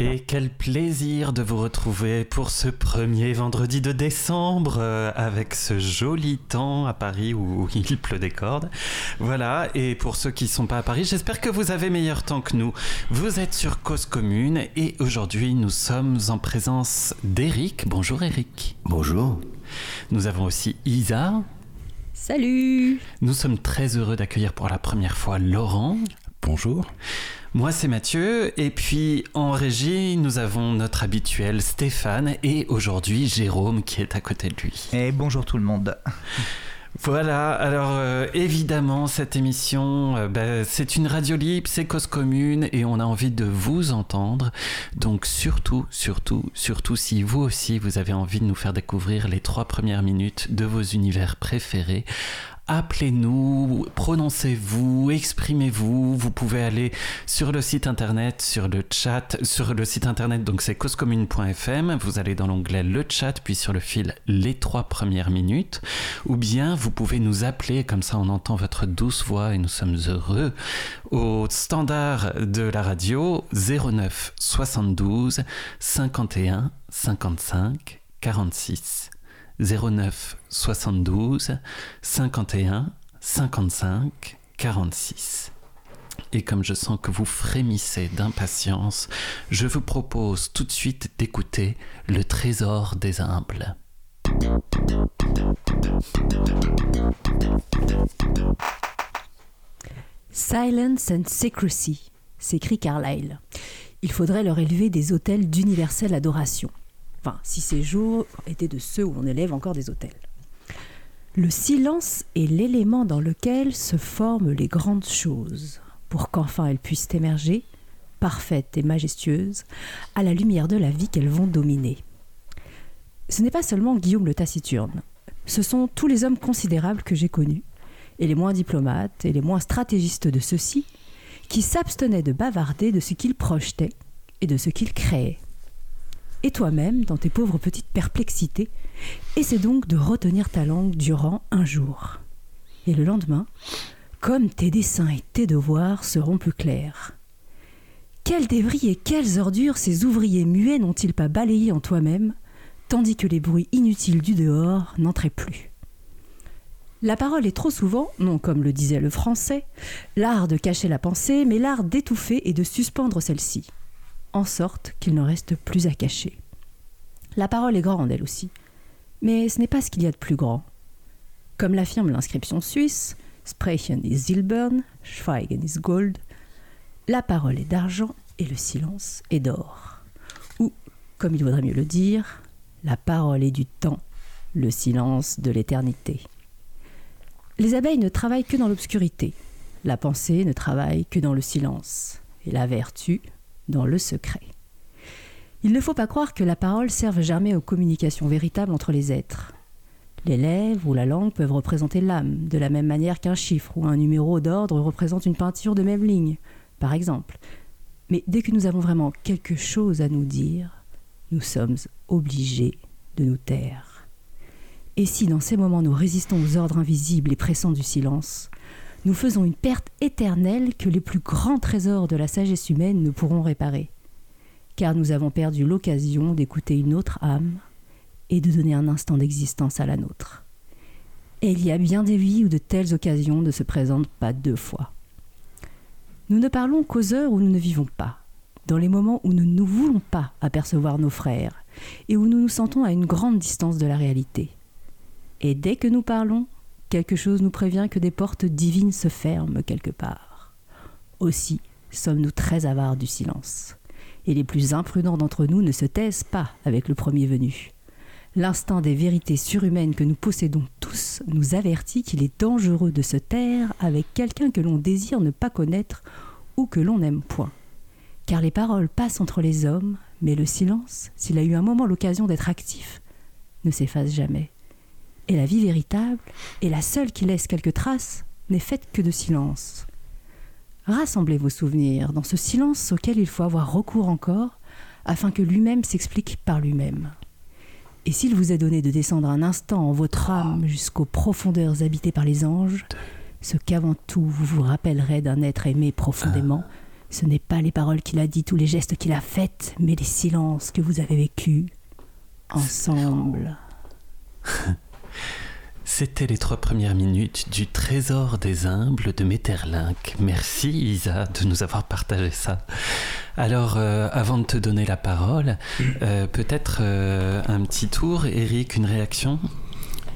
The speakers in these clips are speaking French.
Et quel plaisir de vous retrouver pour ce premier vendredi de décembre euh, avec ce joli temps à Paris où il pleut des cordes. Voilà, et pour ceux qui ne sont pas à Paris, j'espère que vous avez meilleur temps que nous. Vous êtes sur Cause Commune et aujourd'hui nous sommes en présence d'Eric. Bonjour Eric. Bonjour. Nous avons aussi Isa. Salut Nous sommes très heureux d'accueillir pour la première fois Laurent. Bonjour. Moi, c'est Mathieu. Et puis, en régie, nous avons notre habituel Stéphane et aujourd'hui Jérôme qui est à côté de lui. Et bonjour tout le monde. Voilà, alors euh, évidemment cette émission, euh, bah, c'est une radio libre, c'est cause commune et on a envie de vous entendre. Donc surtout, surtout, surtout si vous aussi vous avez envie de nous faire découvrir les trois premières minutes de vos univers préférés, appelez-nous, prononcez-vous, exprimez-vous. Vous pouvez aller sur le site internet, sur le chat, sur le site internet, donc c'est causecommune.fm. Vous allez dans l'onglet le chat, puis sur le fil les trois premières minutes. Ou bien vous pouvez nous appeler, comme ça on entend votre douce voix et nous sommes heureux, au standard de la radio 09 72 51 55 46. 09 72 51 55 46. Et comme je sens que vous frémissez d'impatience, je vous propose tout de suite d'écouter Le Trésor des humbles. Silence and secrecy, s'écrit Carlyle. Il faudrait leur élever des hôtels d'universelle adoration. Enfin, si ces jours étaient de ceux où on élève encore des hôtels. Le silence est l'élément dans lequel se forment les grandes choses, pour qu'enfin elles puissent émerger, parfaites et majestueuses, à la lumière de la vie qu'elles vont dominer. Ce n'est pas seulement Guillaume le taciturne, ce sont tous les hommes considérables que j'ai connus, et les moins diplomates et les moins stratégistes de ceux-ci, qui s'abstenaient de bavarder de ce qu'ils projetaient et de ce qu'ils créaient et toi-même dans tes pauvres petites perplexités, essaie donc de retenir ta langue durant un jour. Et le lendemain, comme tes dessins et tes devoirs seront plus clairs. Quels débris et quelles ordures ces ouvriers muets n'ont-ils pas balayé en toi-même, tandis que les bruits inutiles du dehors n'entraient plus La parole est trop souvent, non comme le disait le français, l'art de cacher la pensée, mais l'art d'étouffer et de suspendre celle-ci en sorte qu'il n'en reste plus à cacher. La parole est grande, elle aussi, mais ce n'est pas ce qu'il y a de plus grand. Comme l'affirme l'inscription suisse, Sprechen ist Silbern, Schweigen ist Gold, la parole est d'argent et le silence est d'or. Ou, comme il vaudrait mieux le dire, la parole est du temps, le silence de l'éternité. Les abeilles ne travaillent que dans l'obscurité, la pensée ne travaille que dans le silence, et la vertu dans le secret. Il ne faut pas croire que la parole serve jamais aux communications véritables entre les êtres. Les lèvres ou la langue peuvent représenter l'âme, de la même manière qu'un chiffre ou un numéro d'ordre représente une peinture de même ligne, par exemple. Mais dès que nous avons vraiment quelque chose à nous dire, nous sommes obligés de nous taire. Et si dans ces moments nous résistons aux ordres invisibles et pressants du silence, nous faisons une perte éternelle que les plus grands trésors de la sagesse humaine ne pourront réparer, car nous avons perdu l'occasion d'écouter une autre âme et de donner un instant d'existence à la nôtre. Et il y a bien des vies où de telles occasions ne se présentent pas deux fois. Nous ne parlons qu'aux heures où nous ne vivons pas, dans les moments où nous ne voulons pas apercevoir nos frères et où nous nous sentons à une grande distance de la réalité. Et dès que nous parlons, quelque chose nous prévient que des portes divines se ferment quelque part. Aussi sommes-nous très avares du silence. Et les plus imprudents d'entre nous ne se taisent pas avec le premier venu. L'instinct des vérités surhumaines que nous possédons tous nous avertit qu'il est dangereux de se taire avec quelqu'un que l'on désire ne pas connaître ou que l'on n'aime point. Car les paroles passent entre les hommes, mais le silence, s'il a eu un moment l'occasion d'être actif, ne s'efface jamais. Et la vie véritable, et la seule qui laisse quelques traces, n'est faite que de silence. Rassemblez vos souvenirs dans ce silence auquel il faut avoir recours encore, afin que lui-même s'explique par lui-même. Et s'il vous est donné de descendre un instant en votre âme jusqu'aux profondeurs habitées par les anges, ce qu'avant tout vous vous rappellerez d'un être aimé profondément, ce n'est pas les paroles qu'il a dites ou les gestes qu'il a faits, mais les silences que vous avez vécus ensemble. C'était les trois premières minutes du Trésor des humbles de Metterlinck. Merci Isa de nous avoir partagé ça. Alors, euh, avant de te donner la parole, euh, peut-être euh, un petit tour, Eric, une réaction?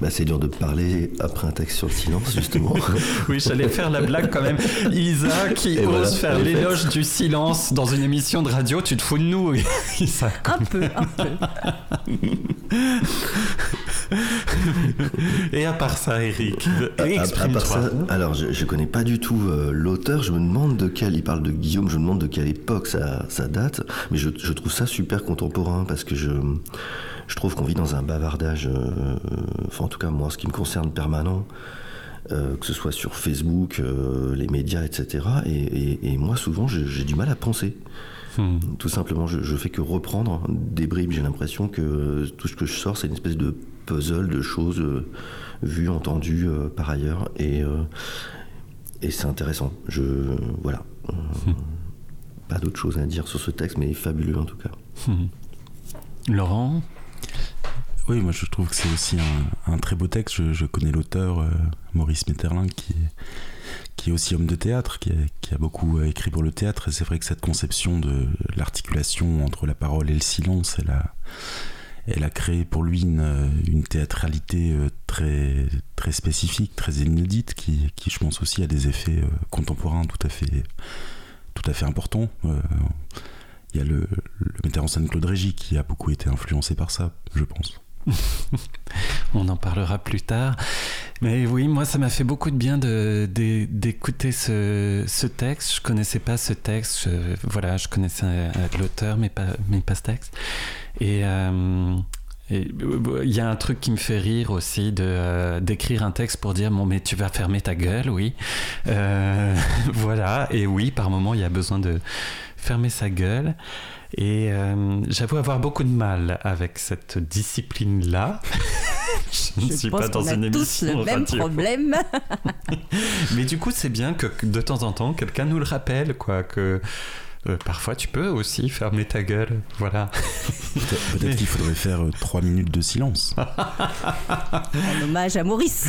Bah, c'est dur de parler après un texte sur le silence, justement. oui, j'allais faire la blague quand même. Isa qui ose faire l'éloge du silence dans une émission de radio, tu te fous de nous, Isa. Un peu, un peu. Et à part ça, Eric, exprime-toi. Alors, je, ne connais pas du tout euh, l'auteur. Je me demande de quel, il parle de Guillaume, je me demande de quelle époque ça, ça date. Mais je, je trouve ça super contemporain parce que je je trouve qu'on vit dans un bavardage, euh, enfin en tout cas moi, ce qui me concerne permanent, euh, que ce soit sur Facebook, euh, les médias, etc. Et, moi souvent j'ai du mal à penser. Hmm. Tout simplement, je, je, fais que reprendre des bribes. J'ai l'impression que tout ce que je sors, c'est une espèce de puzzle de choses vues, entendues par ailleurs. Et, et c'est intéressant. Je, voilà. Hmm. Pas d'autre chose à dire sur ce texte, mais fabuleux en tout cas. Hmm. Laurent? Oui, moi je trouve que c'est aussi un, très beau texte. Je, connais l'auteur euh, Maurice Metterlinck qui est, aussi homme de théâtre, qui a, beaucoup euh, écrit pour le théâtre. Et c'est vrai que cette conception de l'articulation entre la parole et le silence, elle a, elle créé pour lui une, théâtralité euh, très, très spécifique, très inédite, qui, je pense aussi a des effets contemporains tout à fait importants. Il y a le, metteur en scène Claude Régis qui a beaucoup été influencé par ça, je pense. On en parlera plus tard. Mais oui, moi, ça m'a fait beaucoup de bien d'écouter ce, texte. Je connaissais pas ce texte. voilà, je connaissais euh, l'auteur, mais pas, mais pas ce texte. Et euh, il y a un truc qui me fait rire aussi de euh, d'écrire un texte pour dire bon mais tu vas fermer ta gueule oui voilà et oui par moment il y a besoin de fermer sa gueule et euh, j'avoue avoir beaucoup de mal avec cette discipline-là. je ne suis pas dans une émission. Tous le même problème. Mais du coup, c'est bien que de temps en temps, quelqu'un nous le rappelle, quoi, que euh, parfois tu peux aussi fermer ta gueule. Voilà. Peut-être qu'il faudrait faire euh, trois minutes de silence. Un hommage à Maurice.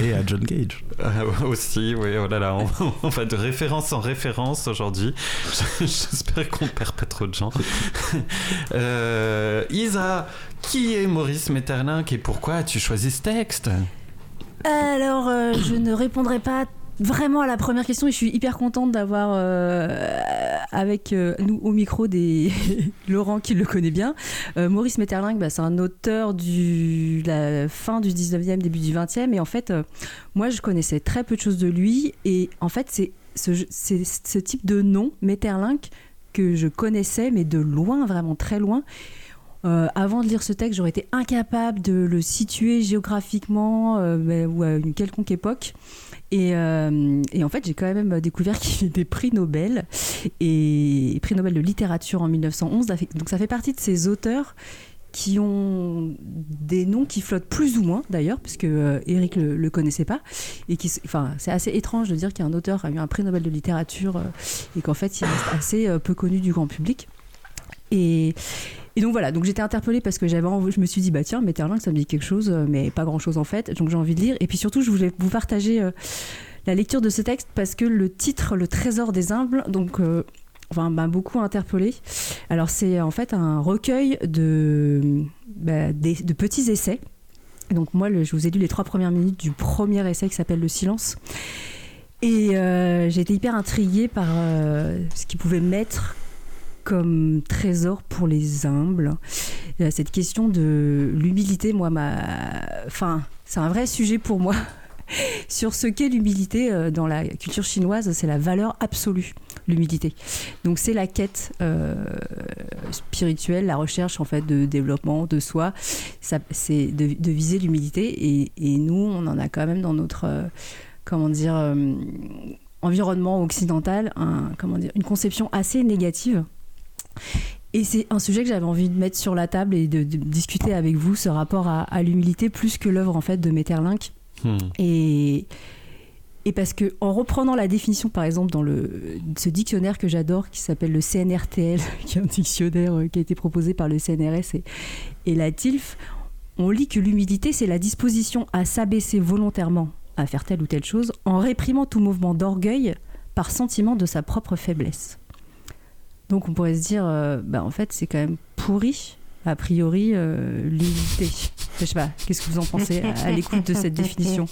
Et à John Cage. Euh, aussi, oui, oh là là, on, va de référence en référence aujourd'hui. J'espère qu'on perd pas trop de gens. Isa, qui est Maurice Metterlinck et pourquoi as-tu choisi ce texte? Alors, je ne répondrai pas vraiment à la première question et je suis hyper contente d'avoir euh, avec euh, nous au micro des Laurent qui le connaît bien. Euh, Maurice Metterlinck, bah, c'est un auteur du la fin du 19e, début du 20e et en fait moi je connaissais très peu de choses de lui et en fait c'est ce, type de nom Metterlinck que je connaissais mais de loin, vraiment très loin. avant de lire ce texte, j'aurais été incapable de le situer géographiquement ou à une quelconque époque. Euh, et, en fait, j'ai quand même découvert qu'il était prix Nobel et prix Nobel de littérature en 1911. Donc ça fait partie de ces auteurs qui ont des noms qui flottent plus ou moins d'ailleurs, puisque euh, Eric le, le connaissait pas, et qui, enfin, c'est assez étrange de dire qu'un auteur a eu un prix Nobel de littérature euh, et qu'en fait il reste assez peu connu du grand public. Et, donc voilà, donc j'étais interpellée parce que j'avais je me suis dit bah tiens Metterlinck ça me dit quelque chose euh, mais pas grand chose en fait donc j'ai envie de lire et puis surtout je voulais vous partager euh, la lecture de ce texte parce que le titre le trésor des humbles donc euh, enfin m'a beaucoup interpellée. Alors c'est en fait un recueil de bah, de petits essais. Donc moi je vous ai lu les trois premières minutes du premier essai qui s'appelle Le silence. Et j'ai été hyper intriguée par ce qu'il pouvait mettre comme trésor pour les humbles. Cette question de l'humilité, moi, enfin, c'est un vrai sujet pour moi. Sur ce qu'est l'humilité euh, dans la culture chinoise, c'est la valeur absolue, l'humilité. Donc c'est la quête euh, spirituelle, la recherche en fait de développement de soi. C'est de, viser l'humilité et, nous, on en a quand même dans notre euh, comment dire environnement occidental, comment dire, une conception assez négative. Et c'est un sujet que j'avais envie de mettre sur la table et de, discuter avec vous, ce rapport à, l'humilité, plus que l'œuvre en fait de Metterlink. Hmm. Et, et parce que en reprenant la définition, par exemple, dans le, ce dictionnaire que j'adore, qui s'appelle le CNRTL, qui est un dictionnaire euh, qui a été proposé par le CNRS et, et la TILF, on lit que l'humilité, c'est la disposition à s'abaisser volontairement à faire telle ou telle chose en réprimant tout mouvement d'orgueil par sentiment de sa propre faiblesse. Donc on pourrait se dire, euh, bah, en fait c'est quand même pourri a priori euh, l'unité. Je sais pas, qu'est-ce que vous en pensez à, l'écoute de cette définition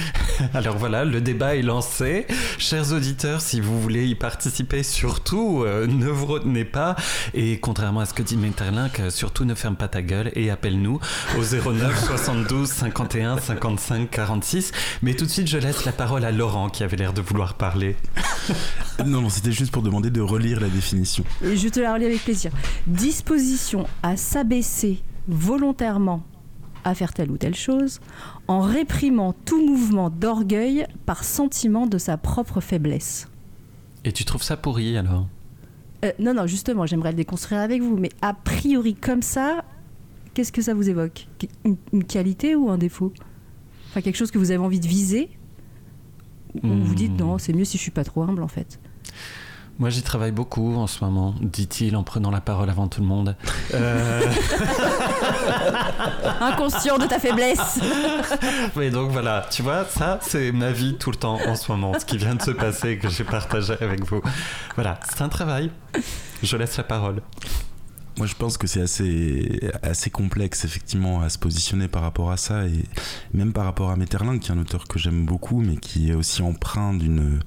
Alors voilà, le débat est lancé. Chers auditeurs, si vous voulez y participer, surtout euh, ne vous retenez pas. Et contrairement à ce que dit Metterlink, euh, surtout ne ferme pas ta gueule et appelle-nous au 09 72 51 55 46. Mais tout de suite, je laisse la parole à Laurent qui avait l'air de vouloir parler. non, non, c'était juste pour demander de relire la définition. Je te la relis avec plaisir. Disposition à s'abaisser volontairement à faire telle ou telle chose, en réprimant tout mouvement d'orgueil par sentiment de sa propre faiblesse. Et tu trouves ça pourri alors? Euh, Non, non, justement, j'aimerais le déconstruire avec vous, mais a priori comme ça, qu'est-ce que ça vous évoque? Une, qualité ou un défaut? Enfin, quelque chose que vous avez envie de viser? Ou vous dites hmm. non, c'est mieux si je suis pas trop humble en fait moi, j'y travaille beaucoup en ce moment, dit-il en prenant la parole avant tout le monde. Euh... Inconscient de ta faiblesse. Oui, donc voilà, tu vois, ça, c'est ma vie tout le temps en ce moment, ce qui vient de se passer que j'ai partagé avec vous. Voilà, c'est un travail. Je laisse la parole. Moi, je pense que c'est assez, assez complexe, effectivement, à se positionner par rapport à ça, et même par rapport à Metterlin, qui est un auteur que j'aime beaucoup, mais qui est aussi empreint d'une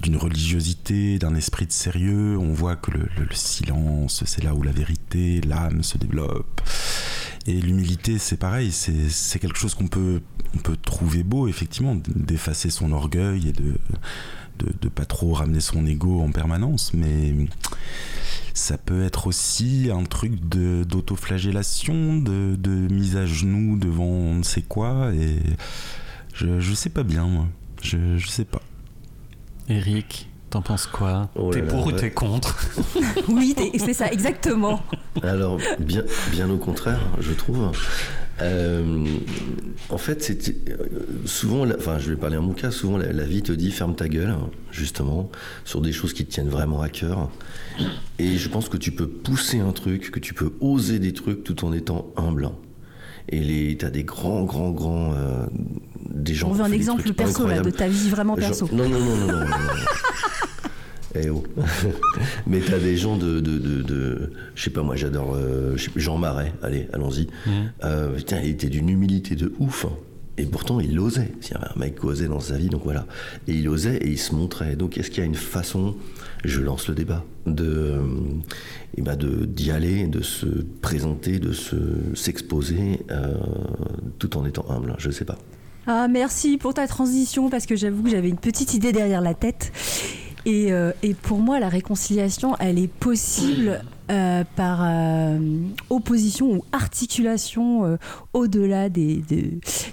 d'une religiosité, d'un esprit de sérieux. On voit que le, silence, c'est là où la vérité, l'âme se développe. Et l'humilité, c'est pareil, c'est quelque chose qu'on peut, trouver beau, effectivement, d'effacer son orgueil et de, de, pas trop ramener son ego en permanence, mais ça peut être aussi un truc d'autoflagellation, de, de, mise à genoux devant on ne sait quoi, et je, je sais pas bien, moi. Je, je sais pas. Eric, t'en penses quoi oh T'es pour ou t'es contre Oui, c'est ça, exactement. Alors, bien, bien au contraire, je trouve. Euh, en fait, c'est souvent, enfin, je vais parler en mon cas, souvent la, vie te dit ferme ta gueule, justement, sur des choses qui te tiennent vraiment à cœur. Et je pense que tu peux pousser un truc, que tu peux oser des trucs tout en étant humble. Et tu as des grands, grands, grands. Euh, des gens. On veut un exemple perso, là, de ta vie vraiment perso. non, non, non, non. non, Eh oh. Mais t'as des gens de, de, de, je sais pas moi, j'adore euh, Jean Marais. Allez, allons-y. Mmh. Euh, putain, il était d'une humilité de ouf. Hein. Et pourtant, il osait. Il y avait un mec qui osait dans sa vie, donc voilà. Et il osait et il se montrait. Donc, est-ce qu'il y a une façon, je lance le débat, de, et bah de d'y aller, de se présenter, de se s'exposer, euh, tout en étant humble. Je sais pas. Ah merci pour ta transition parce que j'avoue que j'avais une petite idée derrière la tête. Et, euh, et, pour moi, la réconciliation, elle est possible euh, par opposition ou articulation au-delà des,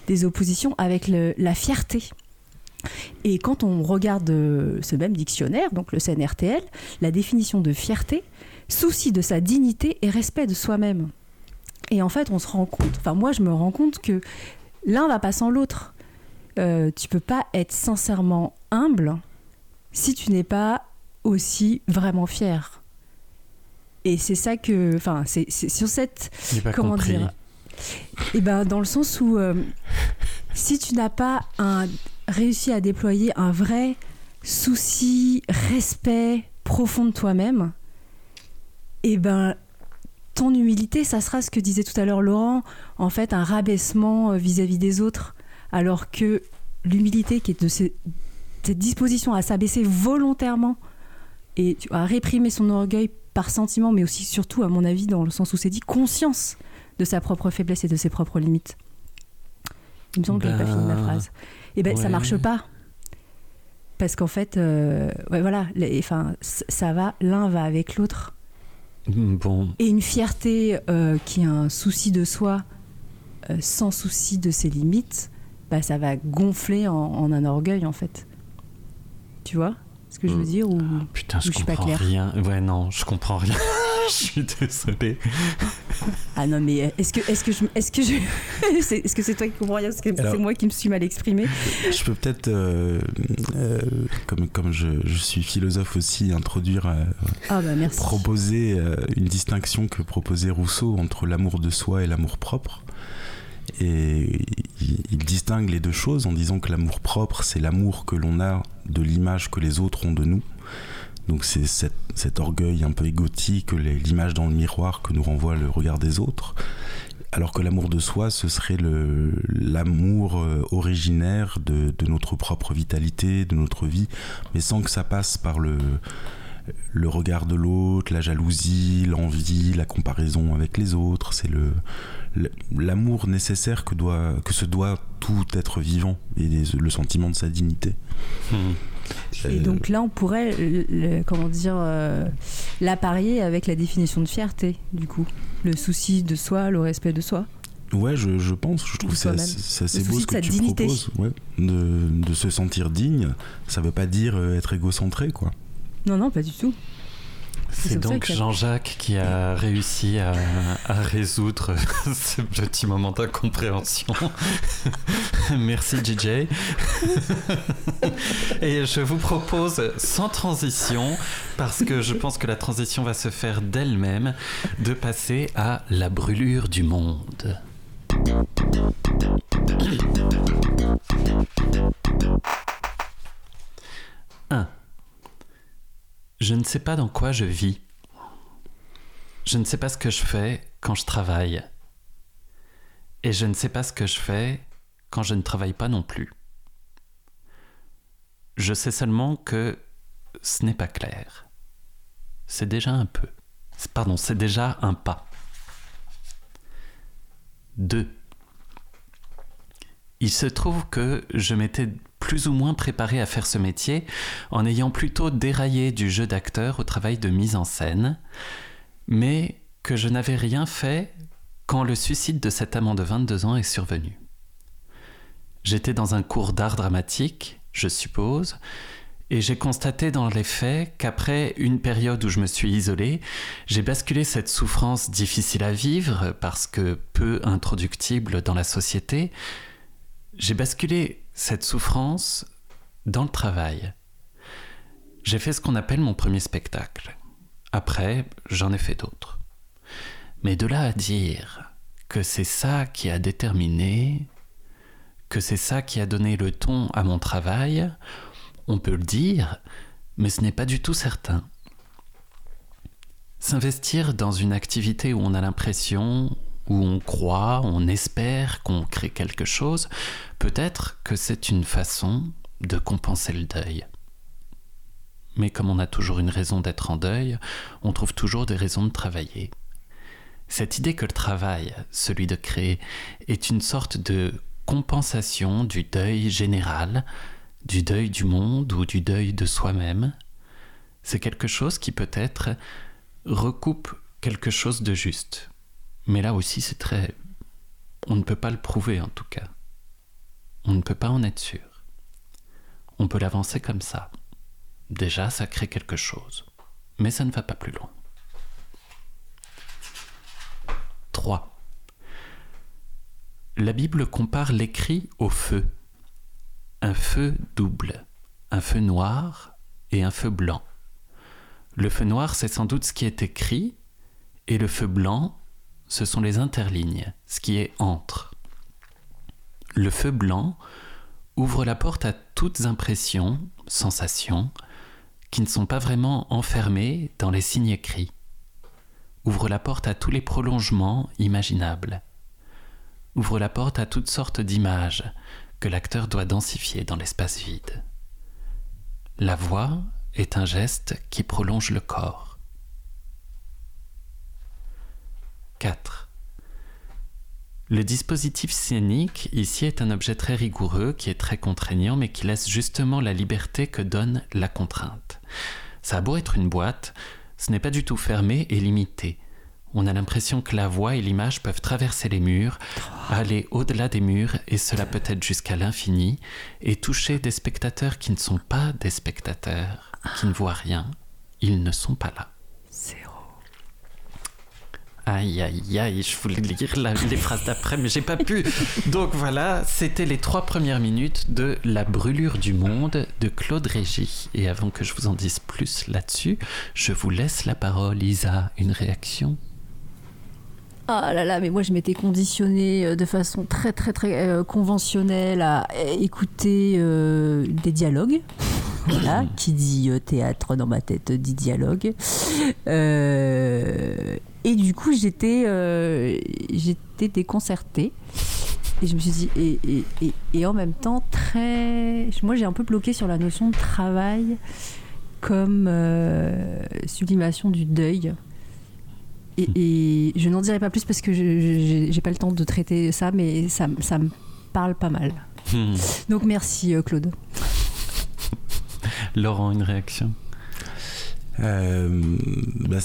des, oppositions avec la fierté. Et quand on regarde ce même dictionnaire, donc le CNRTL, la définition de fierté, souci de sa dignité et respect de soi-même. Et en fait, on se rend compte, enfin moi je me rends compte que l'un va pas sans l'autre. Euh, tu peux pas être sincèrement humble si tu n'es pas aussi vraiment fier. Et c'est ça que, enfin, c'est sur cette, comment dire, et eh ben dans le sens où euh, si tu n'as pas un, réussi à déployer un vrai souci, respect profond de toi-même, et eh ben ton humilité, ça sera ce que disait tout à l'heure Laurent, en fait un rabaissement euh, vis-à-vis des autres, alors que l'humilité qui est de cette disposition à s'abaisser volontairement et à réprimer son orgueil par sentiment, mais aussi surtout, à mon avis, dans le sens où c'est dit, conscience de sa propre faiblesse et de ses propres limites. Il me semble que je pas fini ma ben, phrase. Et eh ben, ça marche pas. Parce qu'en fait, euh, ouais, voilà, enfin, ça va, l'un va avec l'autre. Mm, bon. Et une fierté euh, qui a un souci de soi, euh, sans souci de ses limites, bah, ça va gonfler en, un orgueil, en fait. Tu vois ce que je veux mm. dire ou, Putain, je, comprends rien. Ouais, non, je comprends rien. Je suis désolé. Ah non, mais est-ce que, est-ce que je, est-ce que je, est-ce que c'est toi qui comprends rien? Est-ce que c'est moi qui me suis mal exprimé Je peux peut-être, euh, euh, comme, comme je, je, suis philosophe aussi, introduire, euh, ah bah merci. proposer une distinction que proposait Rousseau entre l'amour de soi et l'amour propre. Et il, il, distingue les deux choses en disant que l'amour propre, c'est l'amour que l'on a de l'image que les autres ont de nous. Donc c'est cet, orgueil un peu égotique, l'image dans le miroir que nous renvoie le regard des autres. Alors que l'amour de soi, ce serait l'amour euh, originaire de, notre propre vitalité, de notre vie, mais sans que ça passe par le, regard de l'autre, la jalousie, l'envie, la comparaison avec les autres. C'est l'amour nécessaire que, doit, que se doit tout être vivant et le sentiment de sa dignité. Hmm. Et donc là, on pourrait, comment dire, euh, l'apparier avec la définition de fierté, du coup. Le souci de soi, le respect de soi. Ouais, je, je pense, je trouve ça assez beau ce que tu dignité. proposes. Ouais, de, de, se sentir digne, ça veut pas dire euh, être égocentré, quoi. Non, non, pas du tout. C'est donc Jean-Jacques qui a réussi à, résoudre ce petit moment d'incompréhension. Merci DJ. Et je vous propose, sans transition, parce que je pense que la transition va se faire d'elle-même, de passer à la brûlure du monde. Je ne sais pas dans quoi je vis. Je ne sais pas ce que je fais quand je travaille. Et je ne sais pas ce que je fais quand je ne travaille pas non plus. Je sais seulement que ce n'est pas clair. C'est déjà un peu. Pardon, c'est déjà un pas. 2. Il se trouve que je m'étais plus ou moins préparé à faire ce métier en ayant plutôt déraillé du jeu d'acteur au travail de mise en scène, mais que je n'avais rien fait quand le suicide de cet amant de 22 ans est survenu. J'étais dans un cours d'art dramatique, je suppose, et j'ai constaté dans les faits qu'après une période où je me suis isolé, j'ai basculé cette souffrance difficile à vivre parce que peu introductible dans la société, j'ai basculé cette souffrance dans le travail. J'ai fait ce qu'on appelle mon premier spectacle. Après, j'en ai fait d'autres. Mais de là à dire que c'est ça qui a déterminé, que c'est ça qui a donné le ton à mon travail, on peut le dire, mais ce n'est pas du tout certain. S'investir dans une activité où on a l'impression où on croit, on espère qu'on crée quelque chose, peut-être que c'est une façon de compenser le deuil. Mais comme on a toujours une raison d'être en deuil, on trouve toujours des raisons de travailler. Cette idée que le travail, celui de créer, est une sorte de compensation du deuil général, du deuil du monde ou du deuil de soi-même, c'est quelque chose qui peut-être recoupe quelque chose de juste. Mais là aussi, c'est très... On ne peut pas le prouver en tout cas. On ne peut pas en être sûr. On peut l'avancer comme ça. Déjà, ça crée quelque chose. Mais ça ne va pas plus loin. 3. La Bible compare l'écrit au feu. Un feu double, un feu noir et un feu blanc. Le feu noir, c'est sans doute ce qui est écrit, et le feu blanc, ce sont les interlignes, ce qui est entre. Le feu blanc ouvre la porte à toutes impressions, sensations, qui ne sont pas vraiment enfermées dans les signes écrits. Ouvre la porte à tous les prolongements imaginables. Ouvre la porte à toutes sortes d'images que l'acteur doit densifier dans l'espace vide. La voix est un geste qui prolonge le corps. 4. Le dispositif scénique ici est un objet très rigoureux qui est très contraignant mais qui laisse justement la liberté que donne la contrainte. Ça a beau être une boîte, ce n'est pas du tout fermé et limité. On a l'impression que la voix et l'image peuvent traverser les murs, aller au-delà des murs, et cela peut être jusqu'à l'infini, et toucher des spectateurs qui ne sont pas des spectateurs, qui ne voient rien. Ils ne sont pas là. Zéro. Aïe, aïe, aïe, je voulais lire les phrases d'après, mais j'ai pas pu. Donc voilà, c'était les trois premières minutes de La brûlure du monde de Claude Régis. Et avant que je vous en dise plus là-dessus, je vous laisse la parole, Isa. Une réaction? Ah là là, mais moi je m'étais conditionnée euh, de façon très très très euh, conventionnelle à écouter euh, des dialogues. Voilà, qui dit théâtre dans ma tête dit dialogue. et du coup j'étais j'étais déconcertée. Et je me suis dit, et, et, et, en même temps, très. Moi, j'ai un peu bloqué sur la notion de travail comme sublimation du deuil. Et, je n'en dirai pas plus parce que je n'ai pas le temps de traiter ça, mais ça, ça me parle pas mal. Hmm. Donc merci euh, Claude. Laurent, une réaction? Euh, bah,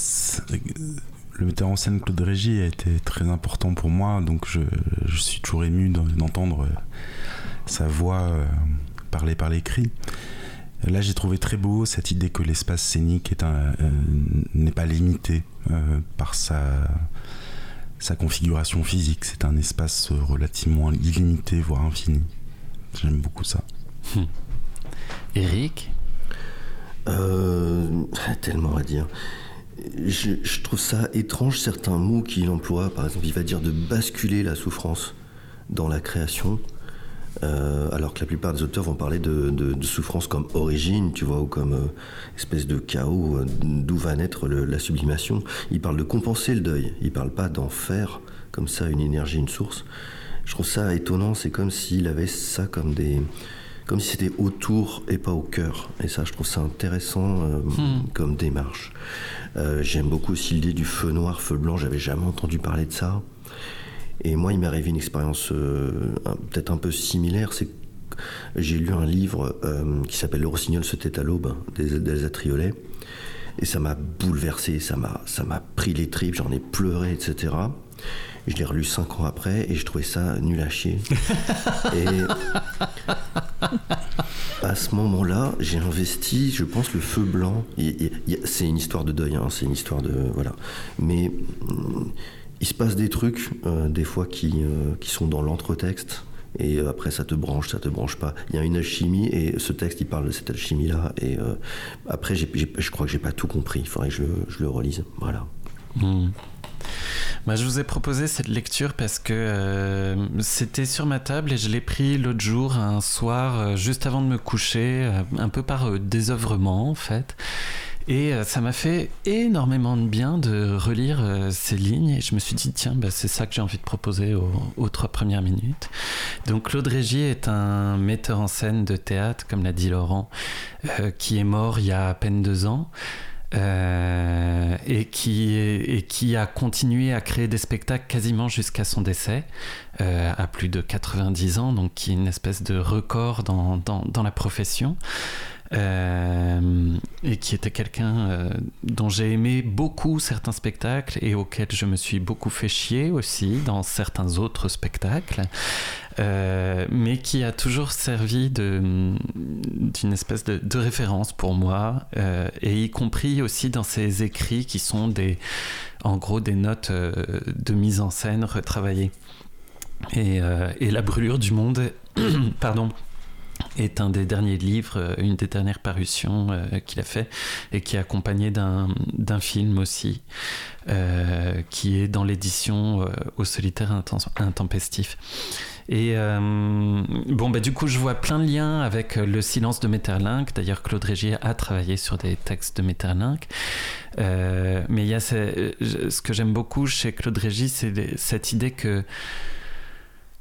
Le metteur en scène Claude Régis a été très important pour moi, donc je, je suis toujours ému d'entendre euh, sa voix parler par l'écrit. Là, j'ai trouvé très beau cette idée que l'espace scénique euh, n'est pas limité euh, par sa, sa configuration physique. C'est un espace relativement illimité, voire infini. J'aime beaucoup ça. Eric euh, Tellement à dire. Je, trouve ça étrange certains mots qu'il emploie. Par exemple, il va dire de basculer la souffrance dans la création. Euh, alors que la plupart des auteurs vont parler de, souffrance comme origine, tu vois, ou comme euh, espèce de chaos, euh, d'où va naître la sublimation. Ils parlent de compenser le deuil, ils parlent pas d'en faire comme ça une énergie, une source. Je trouve ça étonnant, c'est comme s'il avait ça comme des... Comme si c'était autour et pas au cœur. Et ça, je trouve ça intéressant hmm. comme démarche. J'aime beaucoup aussi l'idée du feu noir, feu blanc, j'avais jamais entendu parler de ça. Et moi, il m'est arrivé une expérience euh, peut-être un peu similaire. C'est j'ai lu un livre euh, qui s'appelle Le Rossignol se tait à l'aube d'Elsa Triolet. Et ça m'a bouleversé, ça m'a, ça m'a pris les tripes, j'en ai pleuré, etc. Je l'ai relu cinq ans après et je trouvais ça nul à chier. et à ce moment-là, j'ai investi, je pense, le feu blanc. c'est une histoire de deuil, hein, c'est une histoire de. Voilà. Mais il se passe des trucs, euh, des fois, qui, euh, qui sont dans l'entretexte. Et euh, après, ça te branche, ça te branche pas. Il y a une alchimie, et ce texte, il parle de cette alchimie-là. Et après, je crois que j'ai pas tout compris. Il faudrait que je, je le relise. Voilà. Hmm. Bah, je vous ai proposé cette lecture parce que c'était sur ma table et je l'ai pris l'autre jour, un soir, juste avant de me coucher, un peu par désœuvrement en fait. Et euh, ça m'a fait énormément de bien de relire euh, ces lignes et je me suis dit, tiens, bah, c'est ça que j'ai envie de proposer aux, trois premières minutes. Donc Claude Régis est un metteur en scène de théâtre, comme l'a dit Laurent, euh, qui est mort il y a à peine deux ans. Et, qui, et qui a continué à créer des spectacles quasiment jusqu'à son décès, à plus de 90 ans, donc qui est une espèce de record dans la profession. Euh, et qui était quelqu'un euh, dont j'ai aimé beaucoup certains spectacles et auquel je me suis beaucoup fait chier aussi dans certains autres spectacles, euh, mais qui a toujours servi d'une espèce de, référence pour moi, et y compris aussi dans ses écrits qui sont des, en gros des notes de mise en scène retravaillées. Et, et la brûlure du monde, pardon, est un des derniers livres, euh, une des dernières parutions euh, qu'il a fait et qui est accompagné d'un film aussi euh, qui est dans l'édition au solitaire intempestif. Et bon, bah, du coup, je vois plein de liens avec Le silence de Metterlinck. D'ailleurs, Claude Régis a travaillé sur des textes de Metterlinck. mais il y a ce, ce que j'aime beaucoup chez Claude Régis, c'est cette idée que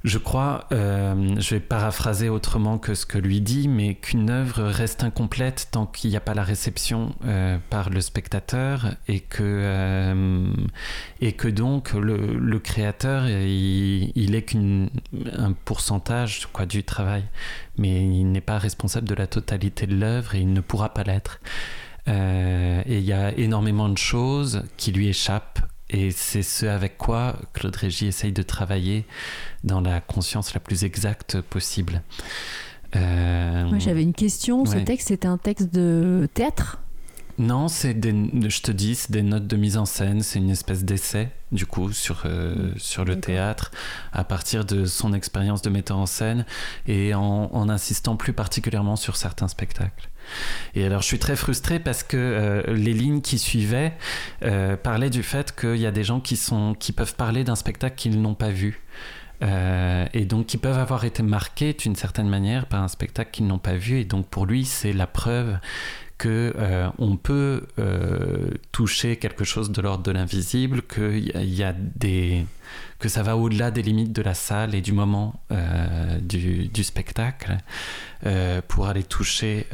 Je crois, euh, je vais paraphraser autrement que ce que lui dit, mais qu'une œuvre reste incomplète tant qu'il n'y a pas la réception euh, par le spectateur et que, euh, et que donc le, créateur, il, il est qu'un pourcentage quoi, du travail, mais il n'est pas responsable de la totalité de l'œuvre et il ne pourra pas l'être. et il y a énormément de choses qui lui échappent et c'est ce avec quoi Claude Régis essaye de travailler dans la conscience la plus exacte possible. Euh, Moi, j'avais une question. Ce texte, c'était un texte de théâtre? Non, c'est des, je te dis, c'est des notes de mise en scène, c'est une espèce d'essai du coup sur euh, sur le théâtre à partir de son expérience de metteur en scène et en, en, insistant plus particulièrement sur certains spectacles. Et alors je suis très frustré parce que euh, les lignes qui suivaient euh, parlaient du fait qu'il y a des gens qui sont qui peuvent parler d'un spectacle qu'ils n'ont pas vu. et donc qui peuvent avoir été marqués d'une certaine manière par un spectacle qu'ils n'ont pas vu et donc pour lui c'est la preuve que euh, on peut euh, toucher quelque chose de l'ordre de l'invisible, que y, a des que ça va au-delà des limites de la salle et du moment euh, du, spectacle pour aller toucher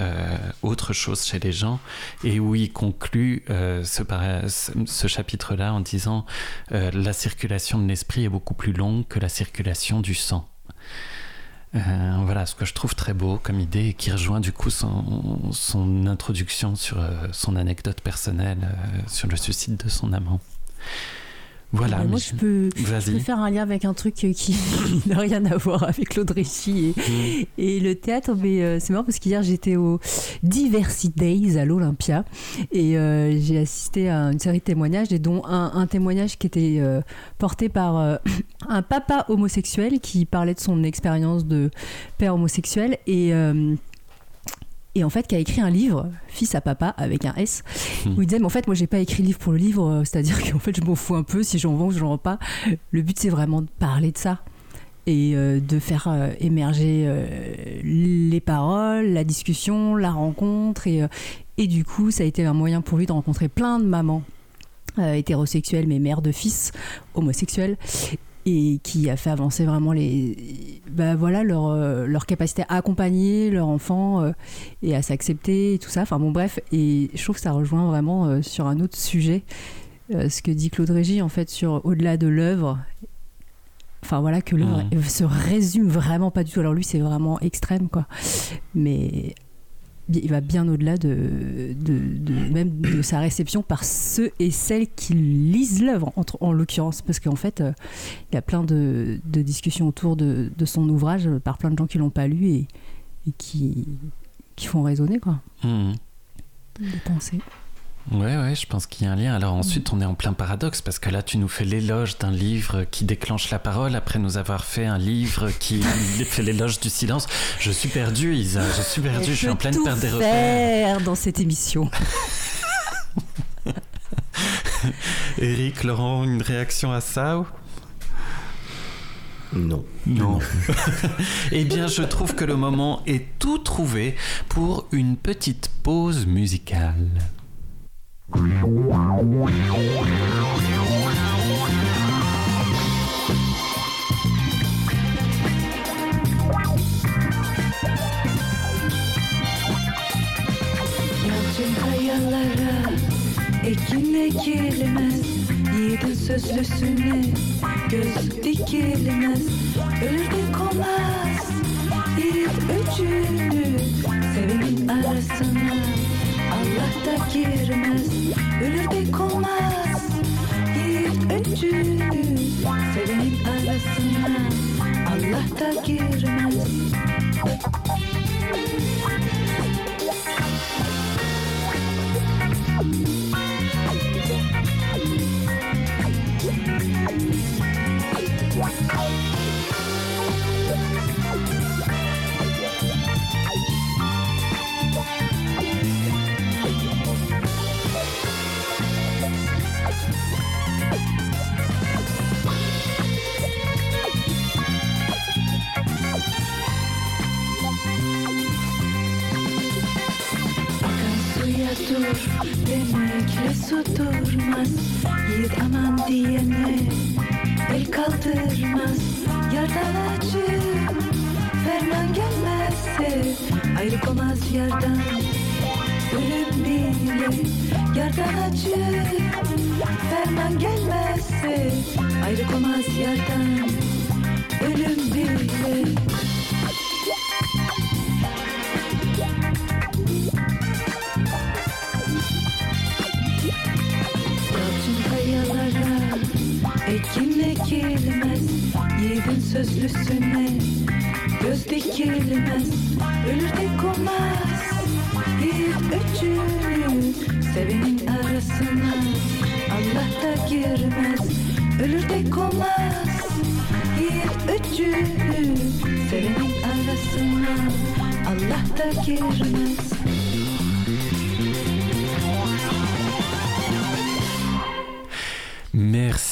autre chose chez les gens et où il conclut ce chapitre-là en disant la circulation de l'esprit est beaucoup plus longue que la circulation du sang. Euh, voilà, ce que je trouve très beau comme idée et qui rejoint du coup son, introduction sur euh, son anecdote personnelle euh, sur le suicide de son amant. Voilà. moi, je peux, faire un lien avec un truc qui n'a rien à voir avec l'Audréchie et, mm. et, le théâtre. Mais euh, c'est marrant parce qu'hier, j'étais au Diversity Days à l'Olympia et euh, j'ai assisté à une série de témoignages, et dont un, témoignage qui était euh, porté par un papa homosexuel qui parlait de son expérience de père homosexuel. Et et en fait qui a écrit un livre, Fils à papa avec un S, hmm. où il disait mais en fait moi j'ai pas écrit le livre pour le livre, euh, c'est-à-dire qu'en fait je m'en fous un peu si j'en vends ou j'en vends pas. Le but c'est vraiment de parler de ça et euh, de faire euh, émerger les paroles, la discussion, la rencontre et, et du coup ça a été un moyen pour lui de rencontrer plein de mamans hétérosexuelles mais mères de fils homosexuels et qui a fait avancer vraiment les, bah voilà, leur, euh, leur capacité à accompagner leur enfant euh, et à s'accepter et tout ça. Enfin bon, bref, et je trouve que ça rejoint vraiment euh, sur un autre sujet ce que dit Claude Régis en fait sur au-delà de l'œuvre. Enfin voilà, que l'œuvre mmh. se résume vraiment pas du tout. Alors lui, c'est vraiment extrême quoi. Mais il va bien au-delà de, de, même de sa réception par ceux et celles qui lisent l'œuvre, en, l'occurrence, parce qu'en fait, euh, il y a plein de, discussions autour de, son ouvrage par plein de gens qui l'ont pas lu et, qui, qui font raisonner, quoi. Mmh. Des pensées. Ouais, ouais, je pense qu'il y a un lien. Alors ensuite, on est en plein paradoxe parce que là, tu nous fais l'éloge d'un livre qui déclenche la parole après nous avoir fait un livre qui fait l'éloge du silence. Je suis perdu, Isa. Je suis perdu. Je, suis en pleine perte des repères. dans cette émission. Eric, Laurent, une réaction à ça non. Non. eh bien, je trouve que le moment est tout trouvé pour une petite pause musicale. Yalçın kayalara ekin ekilmez Yiğidin sözlüsüne göz dikilmez Ölür olmaz yiğit öcünü Sevenin arasına Da girmez Ölür de olmaz Yiğit öncüdür Sevenin arasına. Allah da girmez demekle su durmaz. Yiğit aman diyene El kaldırmaz. Yerden acı Ferman gelmezse ayrılamaz yerden. Ölüm bile yerden acı Ferman gelmezse ayrılamaz yerden. Ölüm bile ekim ekilmez Yiğidin sözlüsüne göz dikilmez. Ölür de konmaz. Yiğit öcünü sevenin arasına Allah da girmez. Ölür de konmaz. Yiğit öcünü sevenin arasına Allah da girmez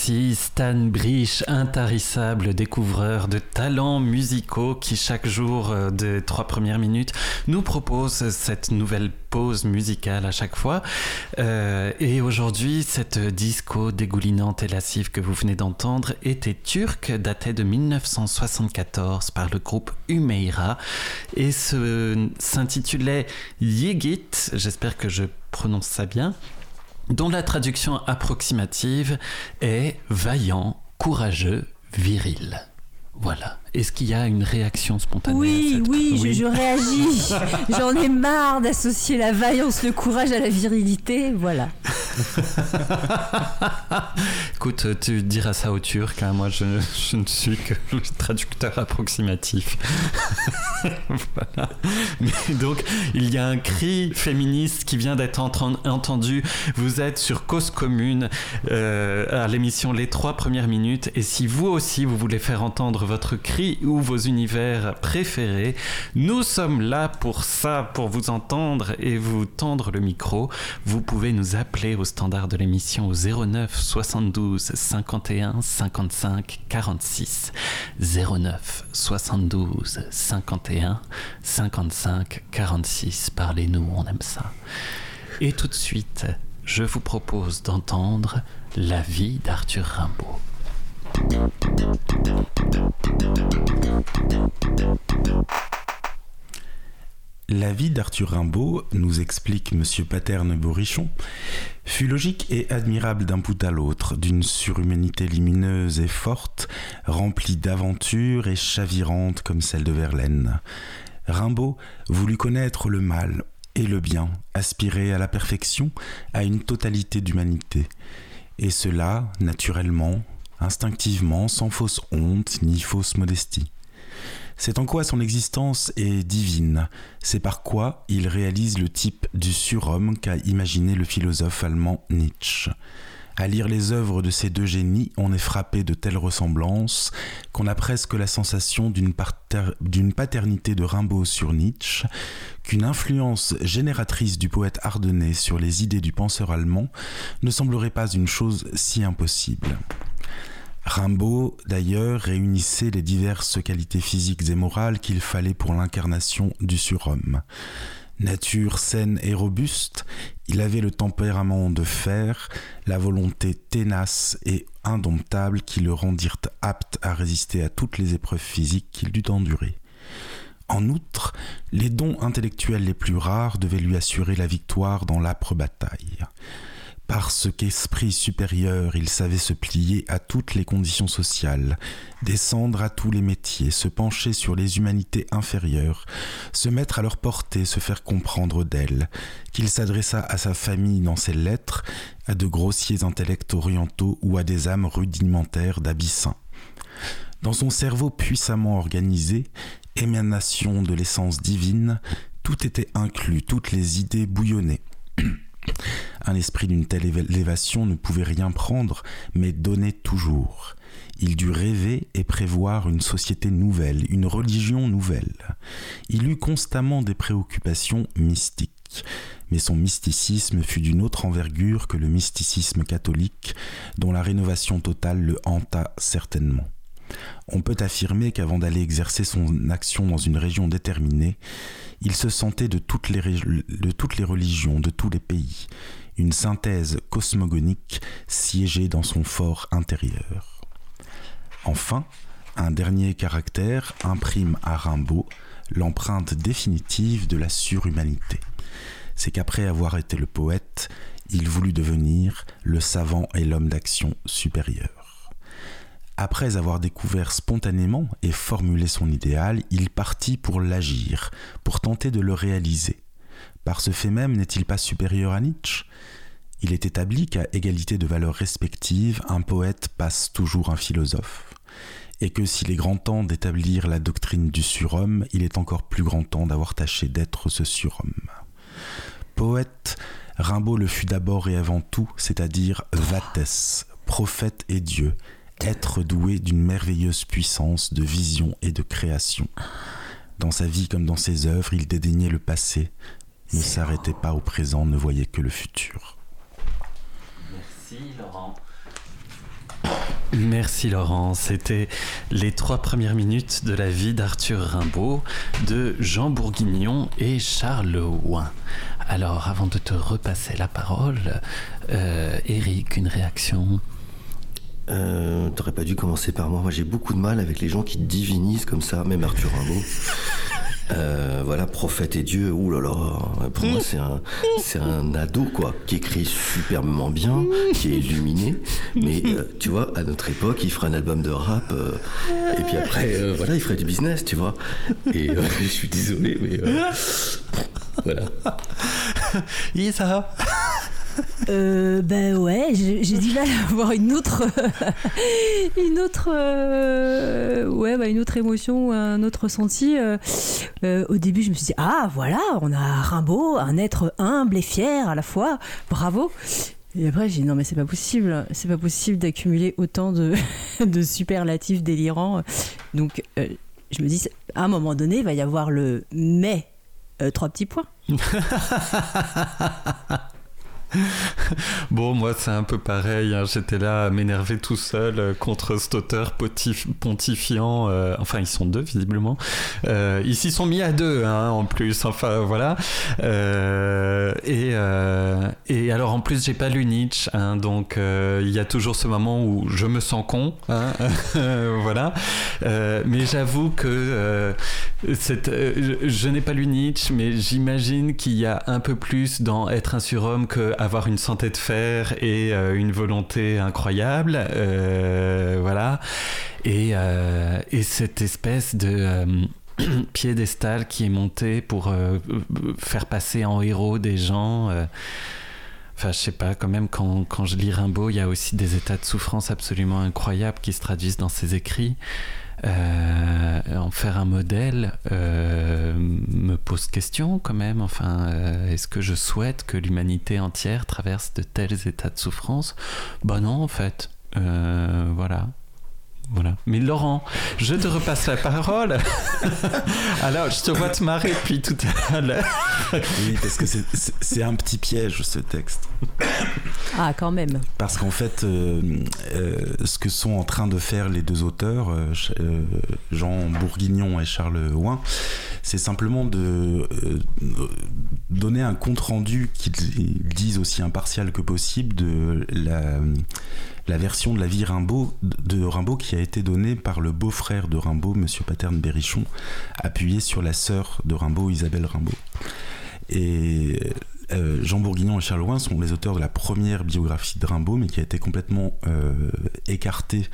Stan Brich, intarissable découvreur de talents musicaux qui chaque jour euh, des trois premières minutes nous propose cette nouvelle pause musicale à chaque fois. Euh, et aujourd'hui, cette disco dégoulinante et lascive que vous venez d'entendre était turque, datait de 1974 par le groupe Humeira. Et s'intitulait Yigit, j'espère que je prononce ça bien dont la traduction approximative est vaillant, courageux, viril. Voilà. Est-ce qu'il y a une réaction spontanée à Oui, cette- oui, je, je réagis. J'en ai marre d'associer la vaillance, le courage à la virilité. Voilà. Écoute, tu diras ça aux Turcs, hein, moi je, je ne suis que le traducteur approximatif. voilà. Mais donc, il y a un cri féministe qui vient d'être entendu. Vous êtes sur Cause Commune euh, à l'émission Les trois premières minutes. Et si vous aussi vous voulez faire entendre votre cri ou vos univers préférés, nous sommes là pour ça, pour vous entendre et vous tendre le micro. Vous pouvez nous appeler au standard de l'émission au 09 72 51 55 46. 09 72 51 55 46. Parlez-nous, on aime ça. Et tout de suite, je vous propose d'entendre la vie d'Arthur Rimbaud. La vie d'Arthur Rimbaud, nous explique M. Paterne Borichon, fut logique et admirable d'un bout à l'autre, d'une surhumanité lumineuse et forte, remplie d'aventures et chavirante comme celle de Verlaine. Rimbaud voulut connaître le mal et le bien, aspirer à la perfection, à une totalité d'humanité. Et cela, naturellement, instinctivement, sans fausse honte ni fausse modestie. C'est en quoi son existence est divine, c'est par quoi il réalise le type du surhomme qu'a imaginé le philosophe allemand Nietzsche. À lire les œuvres de ces deux génies, on est frappé de telles ressemblances qu'on a presque la sensation d'une paternité de Rimbaud sur Nietzsche, qu'une influence génératrice du poète ardennais sur les idées du penseur allemand ne semblerait pas une chose si impossible. Rimbaud, d'ailleurs, réunissait les diverses qualités physiques et morales qu'il fallait pour l'incarnation du surhomme. Nature saine et robuste, il avait le tempérament de fer, la volonté ténace et indomptable qui le rendirent apte à résister à toutes les épreuves physiques qu'il dut endurer. En outre, les dons intellectuels les plus rares devaient lui assurer la victoire dans l'âpre bataille. Parce qu'esprit supérieur, il savait se plier à toutes les conditions sociales, descendre à tous les métiers, se pencher sur les humanités inférieures, se mettre à leur portée, se faire comprendre d'elles, qu'il s'adressa à sa famille dans ses lettres, à de grossiers intellects orientaux ou à des âmes rudimentaires d'abyssins. Dans son cerveau puissamment organisé, émanation de l'essence divine, tout était inclus, toutes les idées bouillonnaient. Un esprit d'une telle élévation ne pouvait rien prendre, mais donnait toujours. Il dut rêver et prévoir une société nouvelle, une religion nouvelle. Il eut constamment des préoccupations mystiques, mais son mysticisme fut d'une autre envergure que le mysticisme catholique, dont la rénovation totale le hanta certainement. On peut affirmer qu'avant d'aller exercer son action dans une région déterminée, il se sentait de toutes les, religions, de tous les pays, une synthèse cosmogonique siégée dans son fort intérieur. Enfin, un dernier caractère imprime à Rimbaud l'empreinte définitive de la surhumanité. C'est qu'après avoir été le poète, il voulut devenir le savant et l'homme d'action supérieur. Après avoir découvert spontanément et formulé son idéal, il partit pour l'agir, pour tenter de le réaliser. Par ce fait même, n'est-il pas supérieur à Nietzsche? Il est établi qu'à égalité de valeurs respectives, un poète passe toujours un philosophe, et que s'il est grand temps d'établir la doctrine du surhomme, il est encore plus grand temps d'avoir tâché d'être ce surhomme. Poète, Rimbaud le fut d'abord et avant tout, c'est-à-dire Vatès, prophète et Dieu, être doué d'une merveilleuse puissance de vision et de création. Dans sa vie comme dans ses œuvres, il dédaignait le passé, ne s'arrêtait pas au présent, ne voyait que le futur. Merci Laurent. Merci Laurent, c'était les trois premières minutes de la vie d'Arthur Rimbaud de Jean Bourguignon et Charles Ouin. Alors avant de te repasser la parole, euh, Eric, une réaction? Euh, T'aurais pas dû commencer par moi. Moi j'ai beaucoup de mal avec les gens qui divinisent comme ça, même Arthur Rimbaud. Euh, voilà, prophète et Dieu, ouh là là, pour moi c'est un, c'est un ado quoi, qui écrit superbement bien, qui est illuminé, mais euh, tu vois, à notre époque, il ferait un album de rap, euh, et puis après, voilà, il ferait du business, tu vois. Et je suis désolé, mais voilà. Isa Euh, ben ouais, j'ai du mal à avoir une autre, une autre, euh, ouais, bah, une autre émotion, un autre ressenti. Euh, au début, je me suis dit ah voilà, on a Rimbaud, un être humble et fier à la fois, bravo. Et après, j'ai dit non mais c'est pas possible, c'est pas possible d'accumuler autant de, de superlatifs délirants. Donc, je me dis à un moment donné, il va y avoir le mais. trois petits points. Bon, moi, c'est un peu pareil. hein. J'étais là à m'énerver tout seul euh, contre cet auteur pontifiant. euh, enfin, ils sont deux, visiblement. Euh, ils s'y sont mis à deux, hein, en plus. Enfin, voilà. Euh, et, et alors, en plus, j'ai pas lu Nietzsche. hein, donc, il y a toujours ce moment où je me sens con. voilà. Mais j'avoue que cette, je, je n'ai pas lu Nietzsche, mais j'imagine qu'il y a un peu plus dans être un surhomme que avoir une santé de fer et euh, une volonté incroyable. Euh, voilà. Et, euh, et cette espèce de. piédestal qui est monté pour faire passer en héros des gens. Enfin, je sais pas, quand même, quand je lis Rimbaud, il y a aussi des états de souffrance absolument incroyables qui se traduisent dans ses écrits. Euh, en faire un modèle euh, me pose question quand même. Enfin, euh, est-ce que je souhaite que l'humanité entière traverse de tels états de souffrance? Bah non, en fait. Voilà. Voilà. Mais Laurent, je te repasse la parole. Alors, je te vois te marrer depuis tout à l'heure. Oui, parce que c'est- un petit piège ce texte. Ah, quand même. Parce qu'en fait, euh, euh, ce que sont en train de faire les deux auteurs, euh, Jean Bourguignon et Charles Ouin, c'est simplement de euh, donner un compte-rendu qu'ils disent aussi impartial que possible de la, la version de la vie Rimbaud, de Rimbaud qui a été donnée par le beau-frère de Rimbaud, Monsieur Paterne Berrichon, appuyé sur la sœur de Rimbaud, Isabelle Rimbaud. Et euh, Jean Bourguignon et Charles Ouin sont les auteurs de la première biographie de Rimbaud, mais qui a été complètement euh, écartée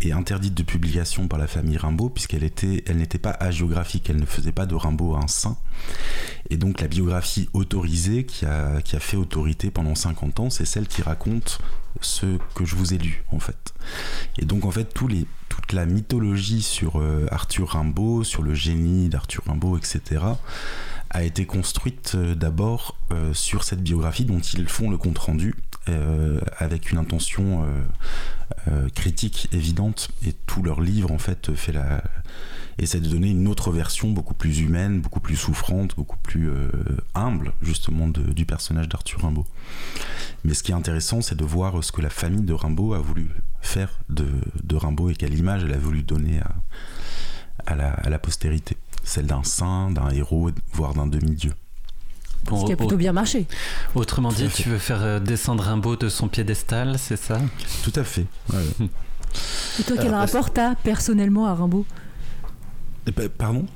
et interdite de publication par la famille Rimbaud, puisqu'elle était, elle n'était pas hagiographique, elle ne faisait pas de Rimbaud un saint. Et donc la biographie autorisée, qui a, qui a fait autorité pendant 50 ans, c'est celle qui raconte ce que je vous ai lu, en fait. Et donc en fait, tous toute la mythologie sur euh, Arthur Rimbaud, sur le génie d'Arthur Rimbaud, etc., a été construite euh, d'abord euh, sur cette biographie dont ils font le compte-rendu euh, avec une intention critique évidente et tout leur livre en fait fait la essaie de donner une autre version beaucoup plus humaine, beaucoup plus souffrante, beaucoup plus humble justement du personnage d'Arthur Rimbaud. Mais ce qui est intéressant, c'est de voir ce que la famille de Rimbaud a voulu faire de, Rimbaud et quelle image elle a voulu donner à la postérité. Celle d'un saint, d'un héros, voire d'un demi-dieu. Bon, Ce qui a plutôt bien marché. autrement dit, tu veux faire euh, descendre Rimbaud de son piédestal, c'est ça? Tout à fait. ouais. Et toi, quel rapport t'as personnellement à Rimbaud? Eh ben, Pardon?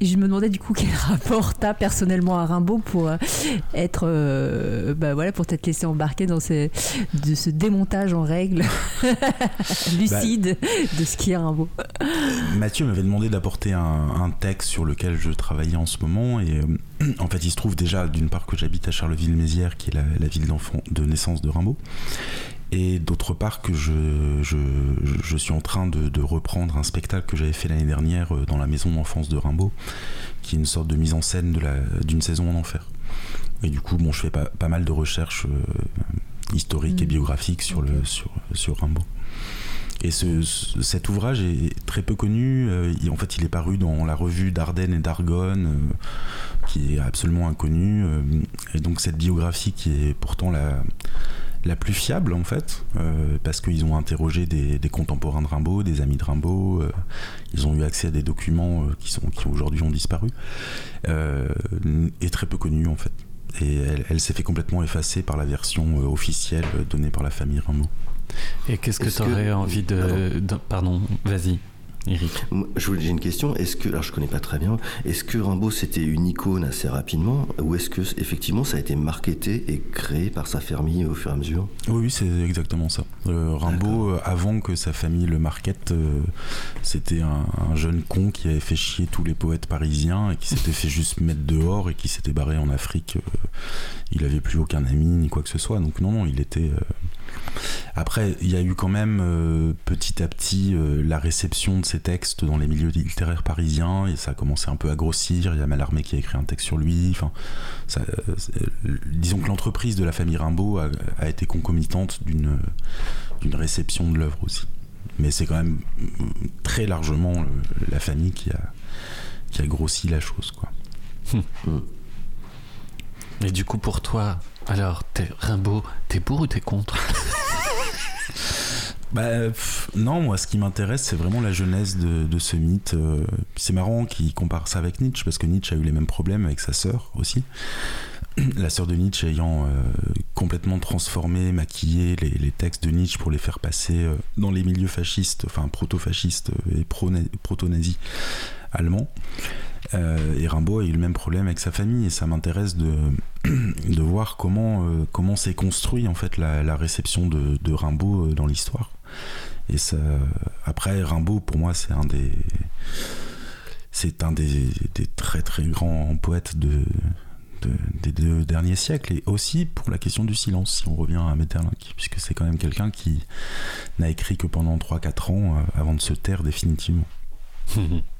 Je me demandais du coup quel rapport t'as personnellement à Rimbaud pour euh, être, euh, bah voilà, pour t'être laissé embarquer dans ces, de ce démontage en règle lucide de ce qui est Rimbaud. Mathieu m'avait demandé d'apporter un, texte sur lequel je travaillais en ce moment et euh, en fait il se trouve déjà d'une part que j'habite à Charleville-Mézières qui est la, la ville de naissance de Rimbaud et d'autre part que je, je, je, suis en train de, de reprendre un spectacle que j'avais fait l'année dernière euh, dans la maison d'enfance de Rimbaud, qui est une sorte de mise en scène d'une saison en enfer. Et du coup, bon, je fais pas, pas mal de recherches euh, historiques et mm. biographiques sur, le, sur, sur Rimbaud. Et ce, cet ouvrage est très peu connu. Euh, en fait, il est paru dans la revue d'Ardennes et d'Argonne, qui est absolument inconnue. et donc, cette biographie, qui est pourtant la, la plus fiable en fait, euh, parce qu'ils ont interrogé des, contemporains de Rimbaud, des amis de Rimbaud, euh, ils ont eu accès à des documents euh, qui, sont, qui aujourd'hui ont disparu, est très peu connue en fait. Et elle, s'est fait complètement effacer par la version officielle donnée par la famille Rimbaud. Et qu'est-ce que tu aurais envie de pardon vas-y. Eric J'ai une question. Est-ce que, alors je connais pas très bien, est-ce que Rimbaud c'était une icône assez rapidement, ou est-ce que effectivement ça a été marketé et créé par sa famille au fur et à mesure? Oui, c'est exactement ça. Euh, Rimbaud, euh, avant que sa famille le markete, euh, c'était un, jeune con qui avait fait chier tous les poètes parisiens et qui s'était fait juste mettre dehors et qui s'était barré en Afrique. il avait plus aucun ami ni quoi que ce soit. Donc non, non, il était après, il y a eu quand même euh, petit à petit euh, la réception de ces textes dans les milieux littéraires parisiens et ça a commencé un peu à grossir. Il y a Mallarmé qui a écrit un texte sur lui. Enfin, euh, disons que l'entreprise de la famille Rimbaud a, été concomitante d'une réception de l'œuvre aussi. Mais c'est quand même très largement la famille qui a qui a grossi la chose, quoi. Hum. Et du coup, pour toi, alors, t'es Rimbaud, t'es pour ou t'es contre? Bah non, moi ce qui m'intéresse c'est vraiment la genèse de, ce mythe. Euh, c'est marrant qu'il compare ça avec Nietzsche parce que Nietzsche a eu les mêmes problèmes avec sa sœur aussi. La sœur de Nietzsche ayant euh, complètement transformé, maquillé les, textes de Nietzsche pour les faire passer euh, dans les milieux fascistes, enfin proto-fascistes et proto-nazis allemands. Euh, et Rimbaud a eu le même problème avec sa famille et ça m'intéresse de, de voir comment euh, comment s'est construit en fait la, réception de, Rimbaud euh, dans l'histoire. Et ça, après Rimbaud pour moi c'est un des c'est un des, très très grands poètes de, des deux derniers siècles et aussi pour la question du silence si on revient à Metterlinck puisque c'est quand même quelqu'un qui n'a écrit que pendant 3-4 ans avant de se taire définitivement.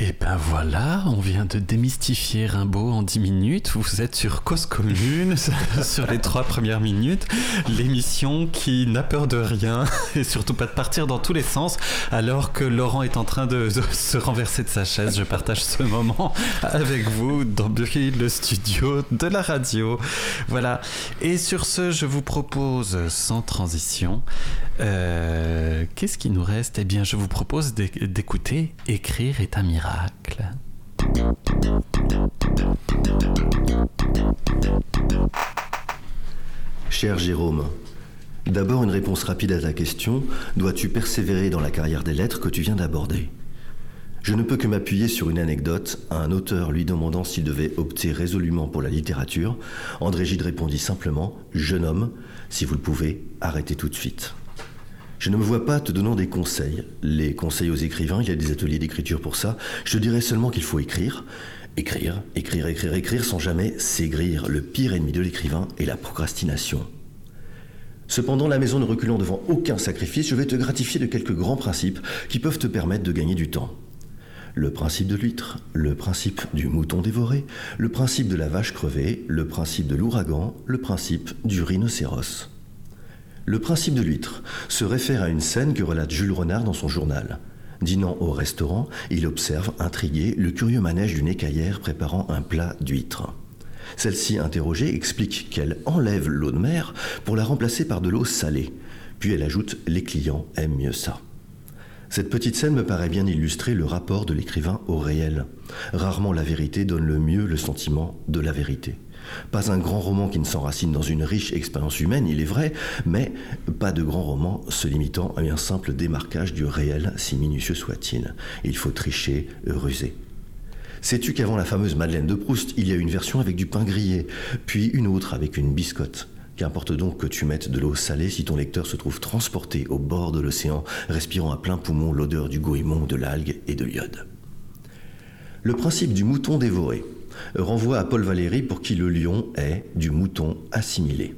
Et ben voilà, on vient de démystifier Rimbaud en 10 minutes. Vous êtes sur Cause Commune, sur les trois premières minutes. L'émission qui n'a peur de rien et surtout pas de partir dans tous les sens. Alors que Laurent est en train de, se renverser de sa chaise, je partage ce moment avec vous dans le studio de la radio. Voilà. Et sur ce, je vous propose, sans transition, euh, qu'est-ce qui nous reste? Eh bien, je vous propose d'écouter Écrire est un miracle. Cher Jérôme, d'abord une réponse rapide à ta question. Dois-tu persévérer dans la carrière des lettres que tu viens d'aborder? Je ne peux que m'appuyer sur une anecdote. Un auteur lui demandant s'il devait opter résolument pour la littérature, André Gide répondit simplement Jeune homme, si vous le pouvez, arrêtez tout de suite. Je ne me vois pas te donnant des conseils. Les conseils aux écrivains, il y a des ateliers d'écriture pour ça. Je te dirais seulement qu'il faut écrire. Écrire, écrire, écrire, écrire sans jamais s'aigrir. Le pire ennemi de l'écrivain est la procrastination. Cependant, la maison ne reculant devant aucun sacrifice, je vais te gratifier de quelques grands principes qui peuvent te permettre de gagner du temps. Le principe de l'huître, le principe du mouton dévoré, le principe de la vache crevée, le principe de l'ouragan, le principe du rhinocéros. Le principe de l'huître se réfère à une scène que relate Jules Renard dans son journal. Dînant au restaurant, il observe, intrigué, le curieux manège d'une écaillère préparant un plat d'huître. Celle-ci, interrogée, explique qu'elle enlève l'eau de mer pour la remplacer par de l'eau salée. Puis elle ajoute Les clients aiment mieux ça. Cette petite scène me paraît bien illustrer le rapport de l'écrivain au réel. Rarement la vérité donne le mieux le sentiment de la vérité. Pas un grand roman qui ne s'enracine dans une riche expérience humaine, il est vrai, mais pas de grand roman se limitant à un simple démarquage du réel, si minutieux soit-il. Il faut tricher, ruser. Sais-tu qu'avant la fameuse Madeleine de Proust, il y a une version avec du pain grillé, puis une autre avec une biscotte? Qu'importe donc que tu mettes de l'eau salée si ton lecteur se trouve transporté au bord de l'océan, respirant à plein poumon l'odeur du goémon, de l'algue et de l'iode. Le principe du mouton dévoré renvoie à Paul Valéry pour qui le lion est du mouton assimilé.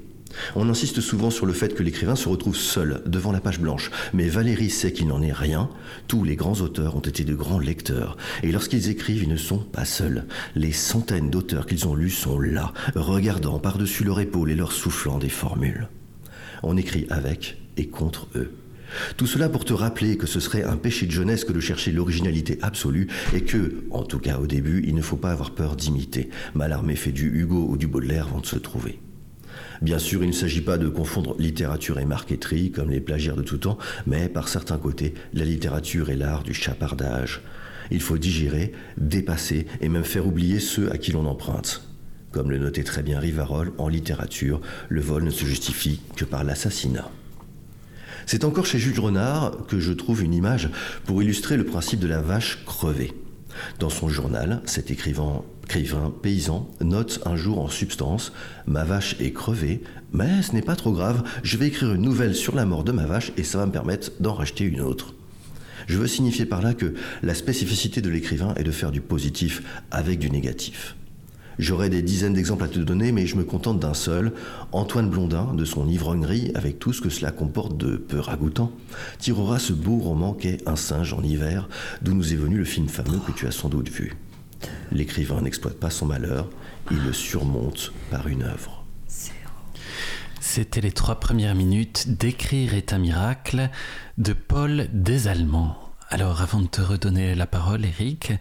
On insiste souvent sur le fait que l'écrivain se retrouve seul devant la page blanche, mais Valéry sait qu'il n'en est rien. Tous les grands auteurs ont été de grands lecteurs, et lorsqu'ils écrivent, ils ne sont pas seuls. Les centaines d'auteurs qu'ils ont lus sont là, regardant par-dessus leur épaule et leur soufflant des formules. On écrit avec et contre eux. Tout cela pour te rappeler que ce serait un péché de jeunesse que de chercher l'originalité absolue et que, en tout cas au début, il ne faut pas avoir peur d'imiter. Malarmé fait du Hugo ou du Baudelaire vont se trouver. Bien sûr, il ne s'agit pas de confondre littérature et marqueterie comme les plagiaires de tout temps, mais par certains côtés, la littérature est l'art du chapardage. Il faut digérer, dépasser et même faire oublier ceux à qui l'on emprunte. Comme le notait très bien Rivarol, en littérature, le vol ne se justifie que par l'assassinat. C'est encore chez Jules Renard que je trouve une image pour illustrer le principe de la vache crevée. Dans son journal, cet écrivain, écrivain paysan note un jour en substance Ma vache est crevée, mais ce n'est pas trop grave, je vais écrire une nouvelle sur la mort de ma vache et ça va me permettre d'en racheter une autre. Je veux signifier par là que la spécificité de l'écrivain est de faire du positif avec du négatif. J'aurais des dizaines d'exemples à te donner, mais je me contente d'un seul. Antoine Blondin, de son ivrognerie, avec tout ce que cela comporte de peu ragoûtant, tirera ce beau roman qu'est Un singe en hiver, d'où nous est venu le film fameux que tu as sans doute vu. L'écrivain n'exploite pas son malheur, il le surmonte par une œuvre. C'était les trois premières minutes d'Écrire est un miracle de Paul Desallemands. Alors avant de te redonner la parole, Eric,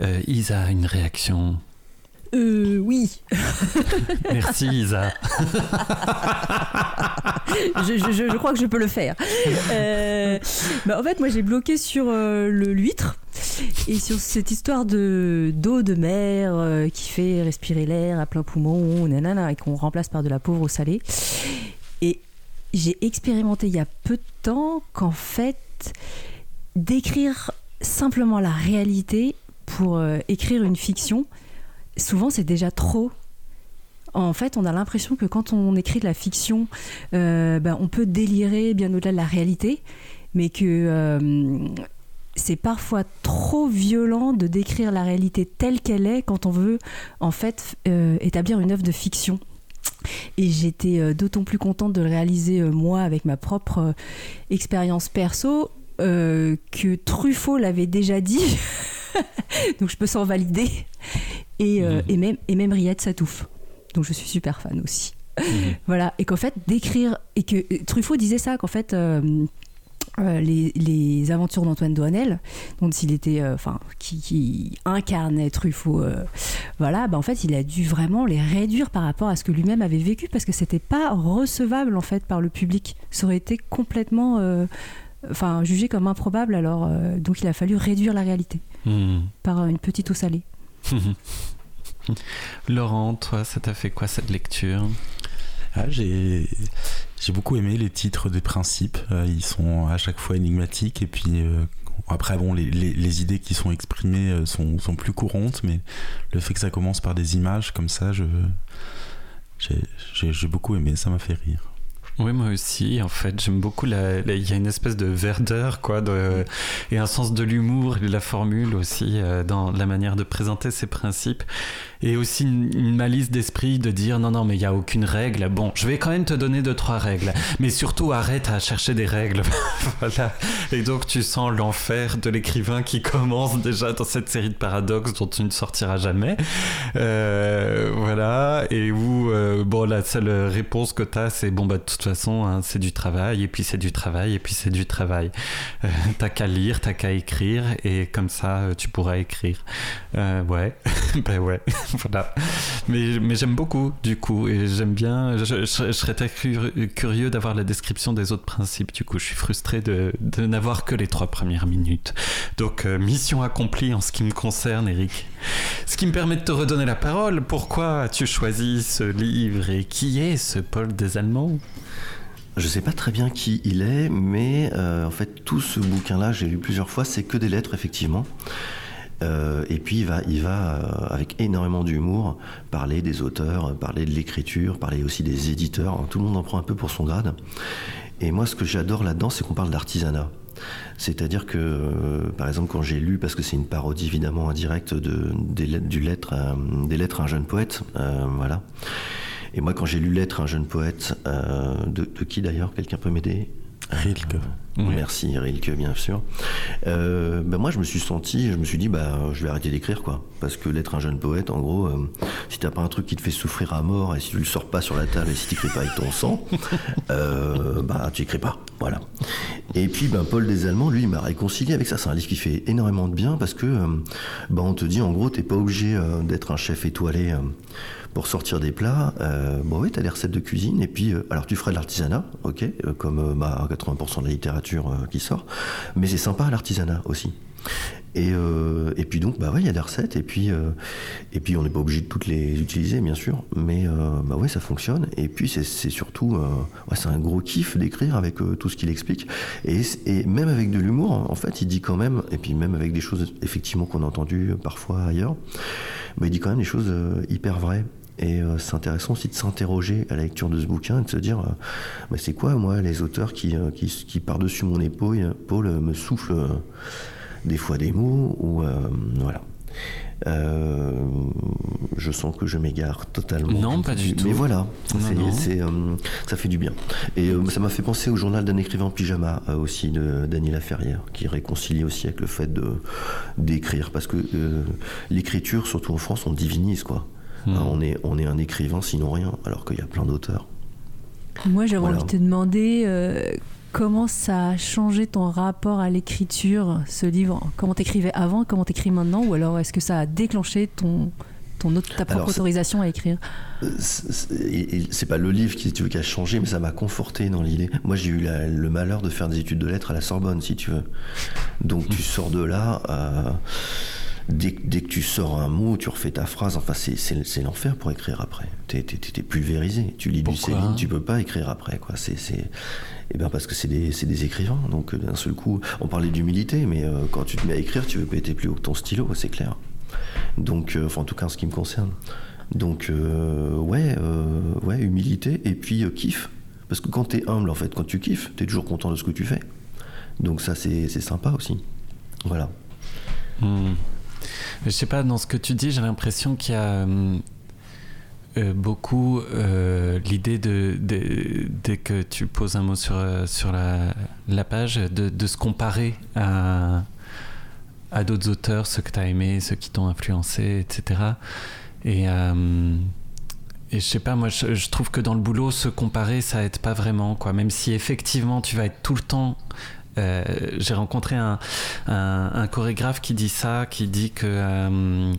euh, Isa a une réaction euh, oui. Merci Isa. je, crois que je peux le faire. Euh, bah, en fait, moi j'ai bloqué sur euh, le l'huître et sur cette histoire de d'eau de mer euh, qui fait respirer l'air à plein poumon, nanana, et qu'on remplace par de la pauvre au salé. Et j'ai expérimenté il y a peu de temps qu'en fait, d'écrire simplement la réalité pour écrire une fiction, souvent c'est déjà trop. En fait, on a l'impression que quand on écrit de la fiction, euh, ben, on peut délirer bien au-delà de la réalité, mais que euh, c'est parfois trop violent de décrire la réalité telle qu'elle est quand on veut en fait euh, établir une œuvre de fiction. Et j'étais d'autant plus contente de le réaliser moi avec ma propre expérience perso que Truffaut l'avait déjà dit. Donc je peux s'en valider. Et, euh, mhm. et, même, et même Riette Satouf. Donc je suis super fan aussi. Mhm. Voilà, et qu'en fait, d'écrire. Et que Truffaut disait ça, qu'en fait. Euh, euh, les, les, aventures d'Antoine Douanel, dont il était, enfin, qui, qui, incarnait Truffaut, voilà, bah, en fait, il a dû vraiment les réduire par rapport à ce que lui-même avait vécu, parce que c'était pas recevable en fait par le public. Ça aurait été complètement, enfin, jugé comme improbable. Alors, donc, il a fallu réduire la réalité mhm. par une petite eau salée. Laurent, toi, ça t'a fait quoi cette lecture? Ah, j'ai, beaucoup aimé les titres des principes. Euh, ils sont à chaque fois énigmatiques et puis euh, après, bon, les, idées qui sont exprimées euh, sont, sont, plus courantes, mais le fait que ça commence par des images comme ça, je, j'ai beaucoup aimé, ça m'a fait rire. Oui, moi aussi. En fait, j'aime beaucoup. La, il y a une espèce de verdeur, quoi, de, et un sens de l'humour, de la formule aussi, euh, dans la manière de présenter ces principes. Et aussi une, malice d'esprit de dire non, non, mais il n'y a aucune règle. Bon, je vais quand même te donner deux, trois règles. Mais surtout, arrête à chercher des règles. voilà. Et donc, tu sens l'enfer de l'écrivain qui commence déjà dans cette série de paradoxes dont tu ne sortiras jamais. Euh, voilà. Et où, euh, bon, la seule réponse que tu as, c'est bon, bah, de toute façon, hein, c'est du travail, et puis c'est du travail, et puis c'est du travail. Euh, t'as qu'à lire, t'as qu'à écrire, et comme ça, euh, tu pourras écrire. Ouais, ben ouais, voilà. Mais, mais j'aime beaucoup, du coup, et j'aime bien. Je, serais très curieux d'avoir la description des autres principes, du coup, je suis frustré de, n'avoir que les trois premières minutes. Donc, mission accomplie en ce qui me concerne, Eric. Ce qui me permet de te redonner la parole. Pourquoi as-tu choisi ce livre et qui est ce Paul des Allemands? Je sais pas très bien qui il est, mais euh, en fait tout ce bouquin-là, j'ai lu plusieurs fois, c'est que des lettres effectivement. Euh, et puis il va, il va euh, avec énormément d'humour parler des auteurs, parler de l'écriture, parler aussi des éditeurs. Tout le monde en prend un peu pour son grade. Et moi, ce que j'adore là-dedans, c'est qu'on parle d'artisanat. C'est-à-dire que, euh, par exemple, quand j'ai lu, parce que c'est une parodie évidemment indirecte de, des, lettres à un jeune poète, voilà. Et moi, quand j'ai lu Lettre à un jeune poète, de qui d'ailleurs Quelqu'un peut m'aider? Rilke. Merci Rilke, bien sûr. Euh, ben moi, je me suis senti, je me suis dit, bah, je vais arrêter d'écrire, quoi. Parce que l'être un jeune poète, en gros, euh, si t'as pas un truc qui te fait souffrir à mort et si tu le sors pas sur la table et si t'écris pas avec ton sang, euh, bah, tu écris pas. Voilà. Et puis, ben, Paul des Allemands, lui, il m'a réconcilié avec ça. C'est un livre qui fait énormément de bien parce que, ben, on te dit, en gros, t'es pas obligé d'être un chef étoilé pour sortir des plats, euh, bon oui, tu as des recettes de cuisine, et puis, euh, alors tu ferais de l'artisanat, ok, euh, comme bah, 80% de la littérature qui sort, mais c'est sympa l'artisanat aussi. Et, et, puis donc, bah ouais, il y a des recettes, et puis, et puis on n'est pas obligé de toutes les utiliser, bien sûr, mais bah ouais, ça fonctionne. Et puis c'est surtout, c'est un gros kiff d'écrire avec tout ce qu'il explique. Et, et, même avec de l'humour, en fait, il dit quand même, et puis même avec des choses effectivement qu'on a entendues parfois ailleurs, bah, il dit quand même des choses hyper vraies. Et euh, c'est intéressant aussi de s'interroger à la lecture de ce bouquin et de se dire euh, bah, c'est quoi, moi, les auteurs qui, euh, qui, qui par-dessus mon épaule Paul, me soufflent des fois des mots, ou voilà. je sens que je m'égare totalement. Non, pas du tout. Mais voilà, ça fait du bien. Et ça m'a fait penser au journal d'un écrivain en pyjama aussi de Daniel Laferrière, qui réconcilie aussi avec le fait d'écrire, parce que l'écriture, surtout en France, on divinise quoi. Hmm. on, est, on est un écrivain sinon rien, alors qu'il y a plein d'auteurs. Moi, j'avais envie de te demander euh, comment ça a changé ton rapport à l'écriture, ce livre? Comment t'écrivais avant, comment t'écris maintenant, ou alors est-ce que ça a déclenché ton, ton ta propre autorisation à écrire? Euh, C'est pas le livre qui, tu veux, qui a changé, mais ça m'a conforté dans l'idée. Moi, j'ai eu le malheur de faire des études de lettres à la Sorbonne, si tu veux. Donc, tu sors de là. Euh, dès, que tu sors un mot, tu refais ta phrase. Enfin, c'est l'enfer pour écrire après. T'es es, pulvérisé. Tu lis du Céline, tu peux pas écrire après. Quoi. C'est eh bien parce que c'est des, des, écrivains. Donc d'un seul coup, on parlait d'humilité, mais euh, quand tu te mets à écrire, tu veux péter plus haut que ton stylo, c'est clair. Donc, euh, enfin, en tout cas, en ce qui me concerne. Donc, euh, ouais, ouais, humilité et puis kiff. Parce que quand tu es humble, en fait, quand tu kiffes, tu es toujours content de ce que tu fais. Donc ça, c'est sympa aussi. Voilà. Hmm. Je sais pas, dans ce que tu dis, j'ai l'impression qu'il y a euh, euh, beaucoup euh, l'idée de, dès que tu poses un mot sur, sur la, la page, de, de, se comparer à, à d'autres auteurs, ceux que tu as aimés, ceux qui t'ont influencé, etc. Et, et je sais pas, moi je, je, trouve que dans le boulot, se comparer, ça aide pas vraiment, quoi. Même si effectivement tu vas être tout le temps euh, j'ai rencontré un, chorégraphe qui dit ça, qui dit que euh,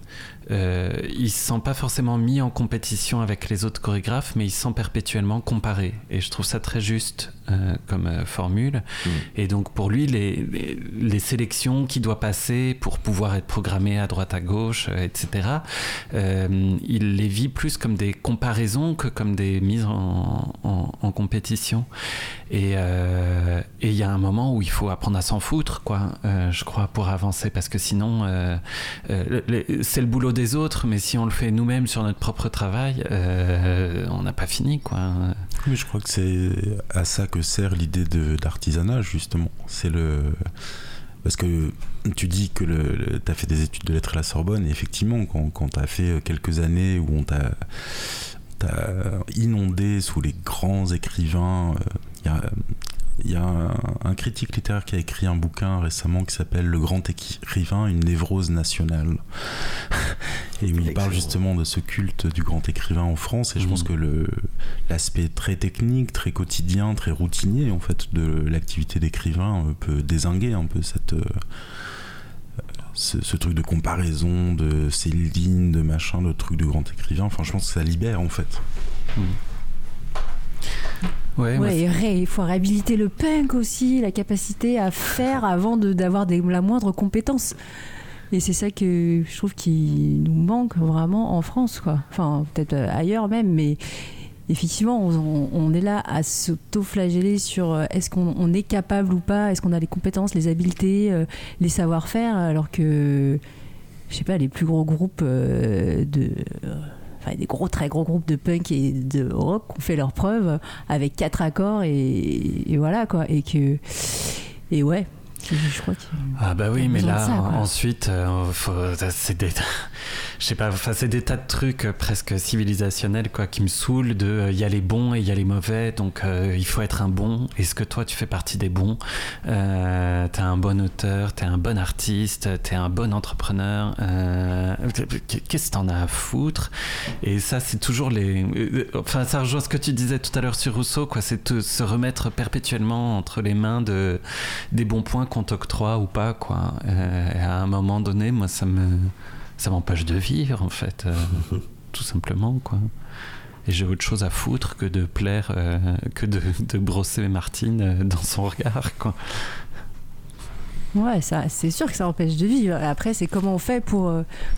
euh, se sent pas forcément mis en compétition avec les autres chorégraphes, mais il se sent perpétuellement comparé. Et je trouve ça très juste euh, comme euh, formule. Mm. Et donc pour lui, les, les, sélections qu'il doit passer pour pouvoir être programmé à droite à gauche, etc., il les vit plus comme des comparaisons que comme des mises en, en, compétition. Et il y a un moment où il faut apprendre à s'en foutre, quoi, je crois, pour avancer, parce que sinon, c'est le boulot des autres, mais si on le fait nous-mêmes sur notre propre travail, euh, on n'a pas fini, quoi. Mais je crois que c'est à ça que sert l'idée d'artisanat, justement. C'est le parce que tu dis que tu as fait des études de lettres à la Sorbonne, et effectivement, quand, quand tu as fait quelques années où on t'a inondé sous les grands écrivains, il euh, y a y a un, critique littéraire qui a écrit un bouquin récemment qui s'appelle Le grand écrivain, une névrose nationale. Et où il parle justement de ce culte du grand écrivain en France. Et je pense mhm. que l'aspect très technique, très quotidien, très routinier en fait de l'activité d'écrivain euh, peut désinguer un peu cette. Euh, ce, truc de comparaison, de Céline, de machin, de truc de grand écrivain, enfin je pense que ça libère en fait. Mhm. Ouais, il faut réhabiliter le punk aussi, la capacité à faire avant d'avoir la moindre compétence. Et c'est ça que je trouve qui nous manque vraiment en France, quoi. Enfin, peut-être ailleurs même, mais effectivement, on, est là à s'auto-flageller sur euh, est-ce qu'on est capable ou pas, est-ce qu'on a les compétences, les habiletés, euh, les savoir-faire, alors que, je sais pas, les plus gros groupes euh, de. Enfin, des gros, très gros groupes de punk et de rock ont fait leurs preuves avec quatre accords et, et voilà, quoi. Et que. Et ouais, je crois ah bah oui, mais là, ensuite, c'est des, je sais pas, enfin, c'est des tas de trucs euh, presque civilisationnels quoi, qui me saoulent. De, euh, il y a les bons et il y a les mauvais, donc euh, il faut être un bon. Est-ce que toi, tu fais partie des bons? Euh, T'es un bon auteur, t'es un bon artiste, t'es un bon entrepreneur. Qu'est-ce que t'en as à foutre? Et ça, c'est toujours les. Enfin, ça rejoint ce que tu disais tout à l'heure sur Rousseau, quoi. C'est se remettre perpétuellement entre les mains de des bons points qu'on t'octroie ou pas, quoi. et à un moment donné, moi, ça me ça m'empêche de vivre en fait, euh, tout simplement quoi. Et j'ai autre chose à foutre que de plaire, euh, que de, de, brosser Martine euh, dans son regard quoi. Ouais, ça, c'est sûr que ça empêche de vivre. Après, c'est comment on fait pour,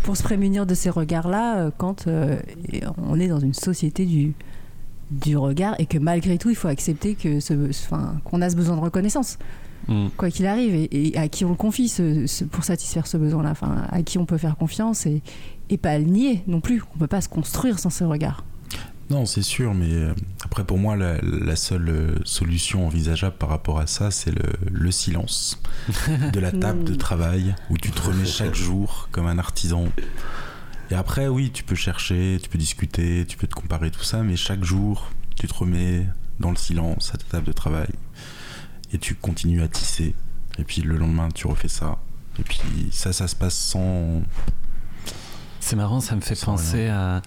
pour se prémunir de ces regards-là quand on est dans une société du, du regard et que malgré tout, il faut accepter que ce, qu'on a ce besoin de reconnaissance. Mm. quoi qu'il arrive, et, à qui on le confie pour satisfaire ce besoin-là, enfin, à qui on peut faire confiance et, et pas le nier non plus. On peut pas se construire sans ce regard. Non, c'est sûr, mais euh, après pour moi, la, seule euh, solution envisageable par rapport à ça, c'est le, le, silence de la table de mm. travail où tu te remets chaque jour comme un artisan. Et après, oui, tu peux chercher, tu peux discuter, tu peux te comparer tout ça, mais chaque jour, tu te remets dans le silence à ta table de travail et tu continues à tisser. Et puis le lendemain, tu refais ça. Et puis ça, ça se passe sans. C'est marrant, ça me fait penser à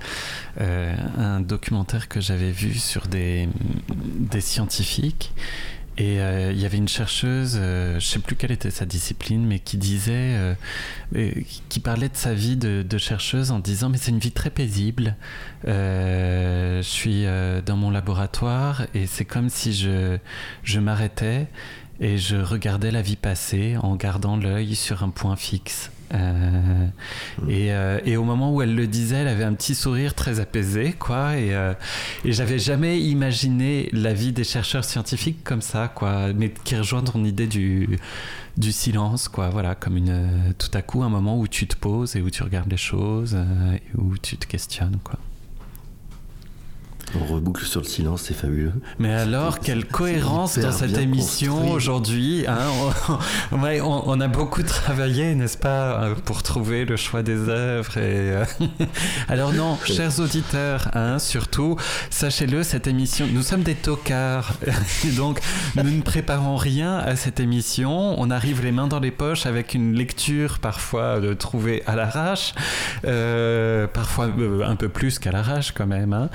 euh, un documentaire que j'avais vu sur des, des scientifiques. Et euh, il y avait une chercheuse, euh, je sais plus quelle était sa discipline, mais qui disait, qui parlait de sa vie de, de chercheuse en disant mais c'est une vie très paisible. je suis dans mon laboratoire et c'est comme si je, je m'arrêtais et je regardais la vie passer en gardant l'œil sur un point fixe. Euh, et, euh, et, au moment où elle le disait, elle avait un petit sourire très apaisé, quoi. Et, euh, et j'avais jamais imaginé la vie des chercheurs scientifiques comme ça, quoi. Mais qui rejoint ton idée du, du silence, quoi. Voilà, comme une, tout à coup un moment où tu te poses et où tu regardes les choses, et où tu te questionnes, quoi. On reboucle sur le silence, c'est fabuleux. Mais alors, quelle cohérence dans cette émission aujourd'hui. Hein on, a beaucoup travaillé, n'est-ce pas, euh, pour trouver le choix des œuvres. Et, euh, alors non, chers auditeurs, hein, surtout, sachez-le, cette émission, nous sommes des tocards. donc, nous ne préparons rien à cette émission. On arrive les mains dans les poches avec une lecture parfois de trouver à l'arrache, euh, parfois un peu plus qu'à l'arrache quand même. Hein.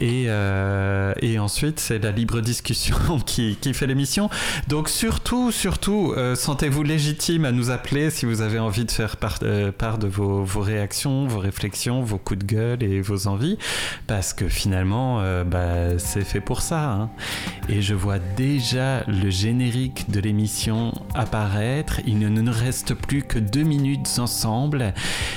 Et euh, et, ensuite, c'est la libre discussion qui, fait l'émission. Donc surtout, surtout, euh, sentez-vous légitime à nous appeler si vous avez envie de faire part, euh, de vos, réactions, vos réflexions, vos coups de gueule et vos envies, parce que finalement, bah, c'est fait pour ça. Hein. Et je vois déjà le générique de l'émission apparaître. Il ne nous reste plus que deux minutes ensemble.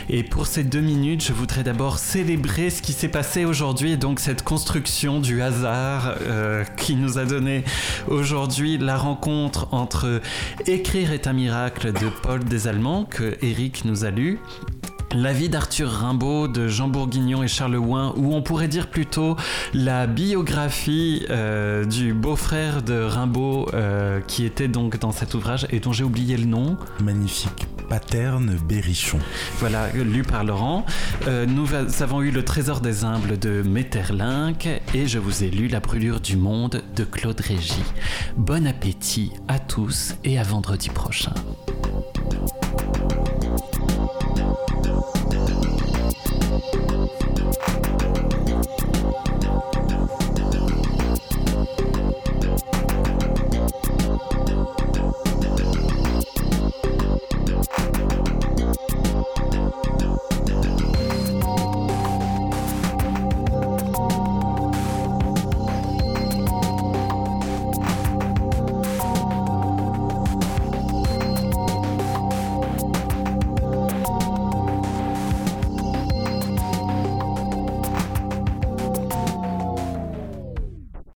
Et pour ces deux minutes, je voudrais d'abord célébrer ce qui s'est passé aujourd'hui, donc cette construction du hasard euh, qui nous a donné aujourd'hui la rencontre entre Écrire est un miracle de Paul Desallemands que Eric nous a lu la vie d'Arthur Rimbaud de Jean Bourguignon et Charles Ouin, ou on pourrait dire plutôt la biographie euh, du beau-frère de Rimbaud euh, qui était donc dans cet ouvrage et dont j'ai oublié le nom. Magnifique. Paterne Berrichon. Voilà, lu par Laurent. Euh, nous avons eu Le Trésor des humbles de Metterlinck et je vous ai lu La brûlure du monde de Claude Régis. Bon appétit à tous et à vendredi prochain.